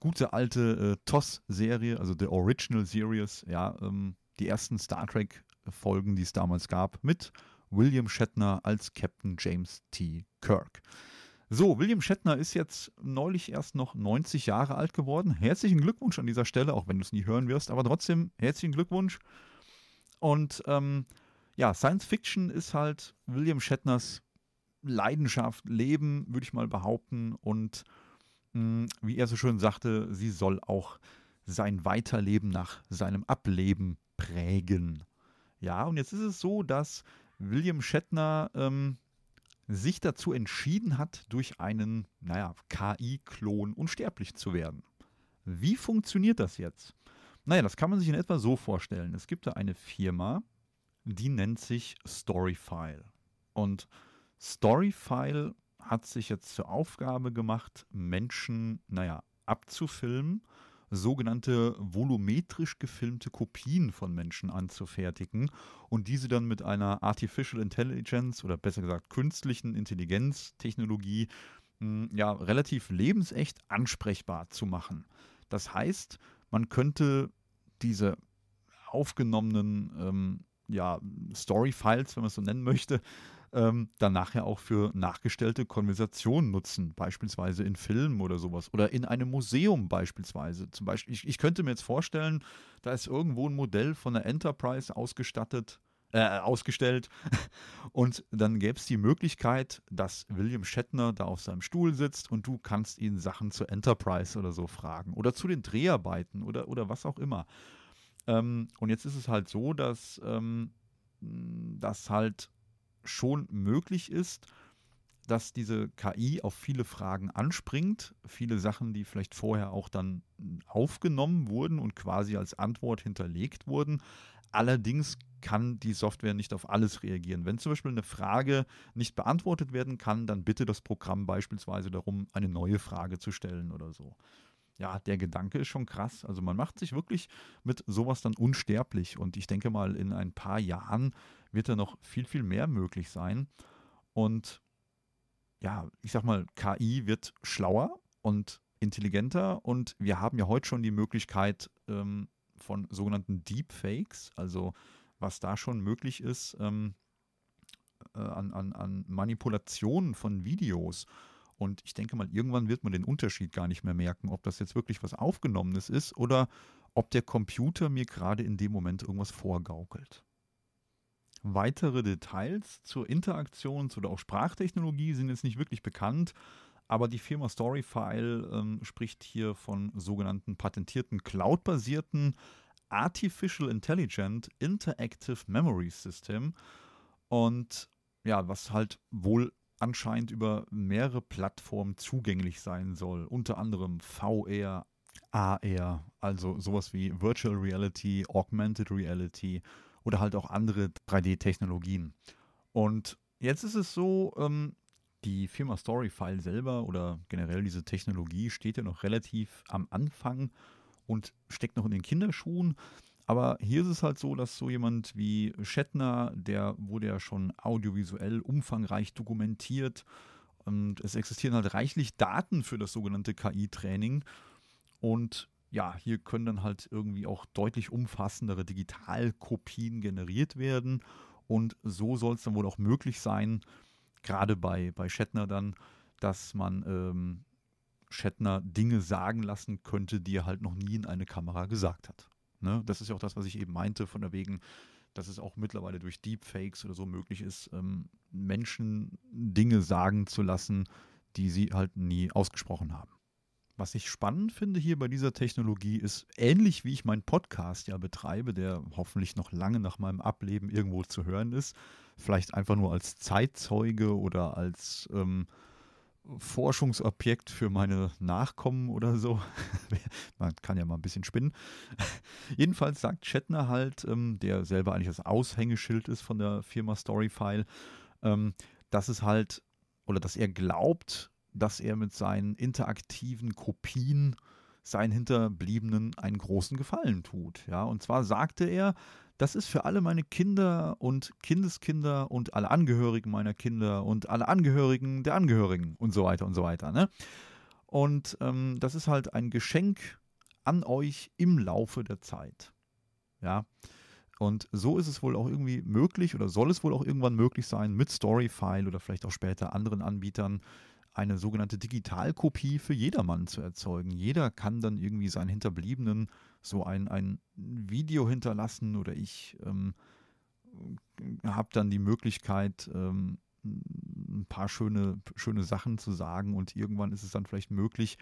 gute alte äh, TOS-Serie, also The Original Series, ja, ähm, die ersten Star Trek-Folgen, die es damals gab, mit William Shatner als Captain James T. Kirk. So, William Shatner ist jetzt neulich erst noch 90 Jahre alt geworden. Herzlichen Glückwunsch an dieser Stelle, auch wenn du es nie hören wirst, aber trotzdem herzlichen Glückwunsch. Und ähm, ja, Science Fiction ist halt William Shatners Leidenschaft, Leben, würde ich mal behaupten. Und mh, hm, wie er so schön sagte, sie soll auch sein Weiterleben nach seinem Ableben prägen. Ja, und jetzt ist es so, dass William Shatner ähm, sich dazu entschieden hat, durch einen, naja, KI-Klon unsterblich zu werden. Wie funktioniert das jetzt? Naja, das kann man sich in etwa so vorstellen. Es gibt da eine Firma, die nennt sich Storyfile. Und Storyfile hat sich jetzt zur Aufgabe gemacht, Menschen, naja, abzufilmen, sogenannte volumetrisch gefilmte Kopien von Menschen anzufertigen und diese dann mit einer Artificial Intelligence oder besser gesagt künstlichen Intelligenz-Technologie hm, ja, relativ lebensecht ansprechbar zu machen. Das heißt, man könnte diese aufgenommenen ähm, ja, Story-Files, wenn man es so nennen möchte, ähm, dann nachher auch für nachgestellte Konversationen nutzen, beispielsweise in Filmen oder sowas oder in einem Museum beispielsweise. Zum Beispiel, ich, ich könnte mir jetzt vorstellen, da ist irgendwo ein Modell von der Enterprise ausgestattet, äh, ausgestellt. Und dann gäbe es die Möglichkeit, dass William Shatner da auf seinem Stuhl sitzt und du kannst ihn Sachen zur Enterprise oder so fragen oder zu den Dreharbeiten oder, oder was auch immer. Ähm, und jetzt ist es halt so, dass ähm, das halt schon möglich ist, dass diese KI auf viele Fragen anspringt, viele Sachen, die vielleicht vorher auch dann aufgenommen wurden und quasi als Antwort hinterlegt wurden. Allerdings kann die Software nicht auf alles reagieren. Wenn zum Beispiel eine Frage nicht beantwortet werden kann, dann bitte das Programm beispielsweise darum, eine neue Frage zu stellen oder so. Ja, der Gedanke ist schon krass. Also man macht sich wirklich mit sowas dann unsterblich und ich denke mal, in ein paar Jahren wird da noch viel, viel mehr möglich sein. Und ja, ich sag mal, KI wird schlauer und intelligenter und wir haben ja heute schon die Möglichkeit ähm, von sogenannten Deepfakes, also was da schon möglich ist ähm, äh, an, an, an Manipulationen von Videos. Und ich denke mal, irgendwann wird man den Unterschied gar nicht mehr merken, ob das jetzt wirklich was Aufgenommenes ist oder ob der Computer mir gerade in dem Moment irgendwas vorgaukelt. Weitere Details zur Interaktions- oder auch Sprachtechnologie sind jetzt nicht wirklich bekannt, aber die Firma Storyfile ähm, spricht hier von sogenannten patentierten cloud-basierten Artificial Intelligent Interactive Memory System und ja, was halt wohl anscheinend über mehrere Plattformen zugänglich sein soll, unter anderem VR, AR, also sowas wie Virtual Reality, Augmented Reality oder halt auch andere 3D-Technologien. Und jetzt ist es so, ähm, die Firma Storyfile selber oder generell diese Technologie steht ja noch relativ am Anfang und steckt noch in den Kinderschuhen. Aber hier ist es halt so, dass so jemand wie Shatner, der wurde ja schon audiovisuell umfangreich dokumentiert und es existieren halt reichlich Daten für das sogenannte KI-Training. Und ja, hier können dann halt irgendwie auch deutlich umfassendere Digitalkopien generiert werden. Und so soll es dann wohl auch möglich sein, gerade bei, bei Shatner dann, dass man ähm, Shatner Dinge sagen lassen könnte, die er halt noch nie in eine Kamera gesagt hat. Ne? Das ist ja auch das, was ich eben meinte, von der wegen, dass es auch mittlerweile durch Deepfakes oder so möglich ist, ähm, Menschen Dinge sagen zu lassen, die sie halt nie ausgesprochen haben. Was ich spannend finde hier bei dieser Technologie ist, ähnlich wie ich meinen Podcast ja betreibe, der hoffentlich noch lange nach meinem Ableben irgendwo zu hören ist, vielleicht einfach nur als Zeitzeuge oder als ähm, Forschungsobjekt für meine Nachkommen oder so. Man kann ja mal ein bisschen spinnen. Jedenfalls sagt Shatner halt, ähm, der selber eigentlich das Aushängeschild ist von der Firma Storyfile, ähm, dass es halt oder dass er glaubt, dass er mit seinen interaktiven Kopien seinen Hinterbliebenen einen großen Gefallen tut. Ja, und zwar sagte er, das ist für alle meine Kinder und Kindeskinder und alle Angehörigen meiner Kinder und alle Angehörigen der Angehörigen und so weiter und so weiter. Ne? Und ähm, das ist halt ein Geschenk an euch im Laufe der Zeit. Ja. Und so ist es wohl auch irgendwie möglich oder soll es wohl auch irgendwann möglich sein, mit Storyfile oder vielleicht auch später anderen Anbietern eine sogenannte Digitalkopie für jedermann zu erzeugen. Jeder kann dann irgendwie seinen Hinterbliebenen so ein, ein Video hinterlassen oder ich ähm, habe dann die Möglichkeit, ähm, ein paar schöne, schöne Sachen zu sagen und irgendwann ist es dann vielleicht möglich,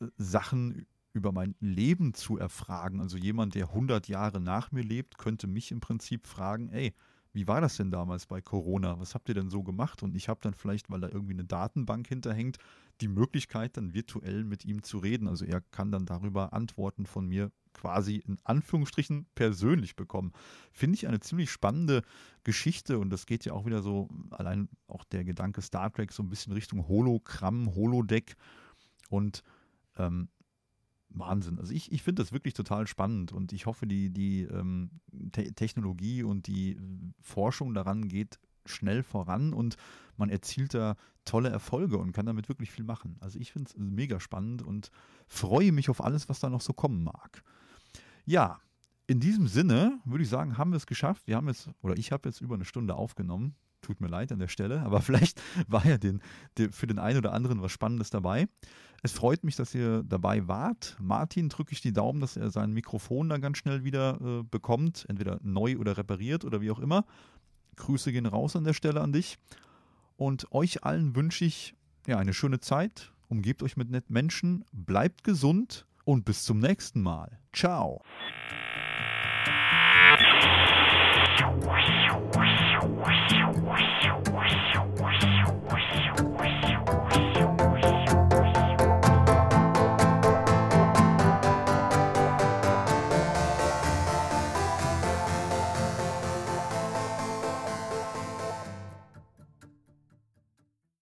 äh, Sachen über mein Leben zu erfragen. Also jemand, der 100 Jahre nach mir lebt, könnte mich im Prinzip fragen, ey, wie war das denn damals bei Corona? Was habt ihr denn so gemacht? Und ich habe dann vielleicht, weil da irgendwie eine Datenbank hinterhängt, die Möglichkeit, dann virtuell mit ihm zu reden. Also er kann dann darüber Antworten von mir quasi in Anführungsstrichen persönlich bekommen. Finde ich eine ziemlich spannende Geschichte und das geht ja auch wieder so, allein auch der Gedanke Star Trek so ein bisschen Richtung Hologramm, Holodeck und ähm, Wahnsinn. Also ich, ich finde das wirklich total spannend und ich hoffe, die, die ähm, Te Technologie und die Forschung daran geht schnell voran und man erzielt da tolle Erfolge und kann damit wirklich viel machen. Also ich finde es mega spannend und freue mich auf alles, was da noch so kommen mag. Ja, in diesem Sinne würde ich sagen, haben wir es geschafft. Wir haben jetzt, oder ich habe jetzt über eine Stunde aufgenommen. Tut mir leid an der Stelle, aber vielleicht war ja den, den, für den einen oder anderen was Spannendes dabei. Es freut mich, dass ihr dabei wart. Martin drücke ich die Daumen, dass er sein Mikrofon dann ganz schnell wieder äh, bekommt, entweder neu oder repariert oder wie auch immer. Grüße gehen raus an der Stelle an dich. Und euch allen wünsche ich ja, eine schöne Zeit. Umgebt euch mit netten Menschen, bleibt gesund und bis zum nächsten Mal. Ciao.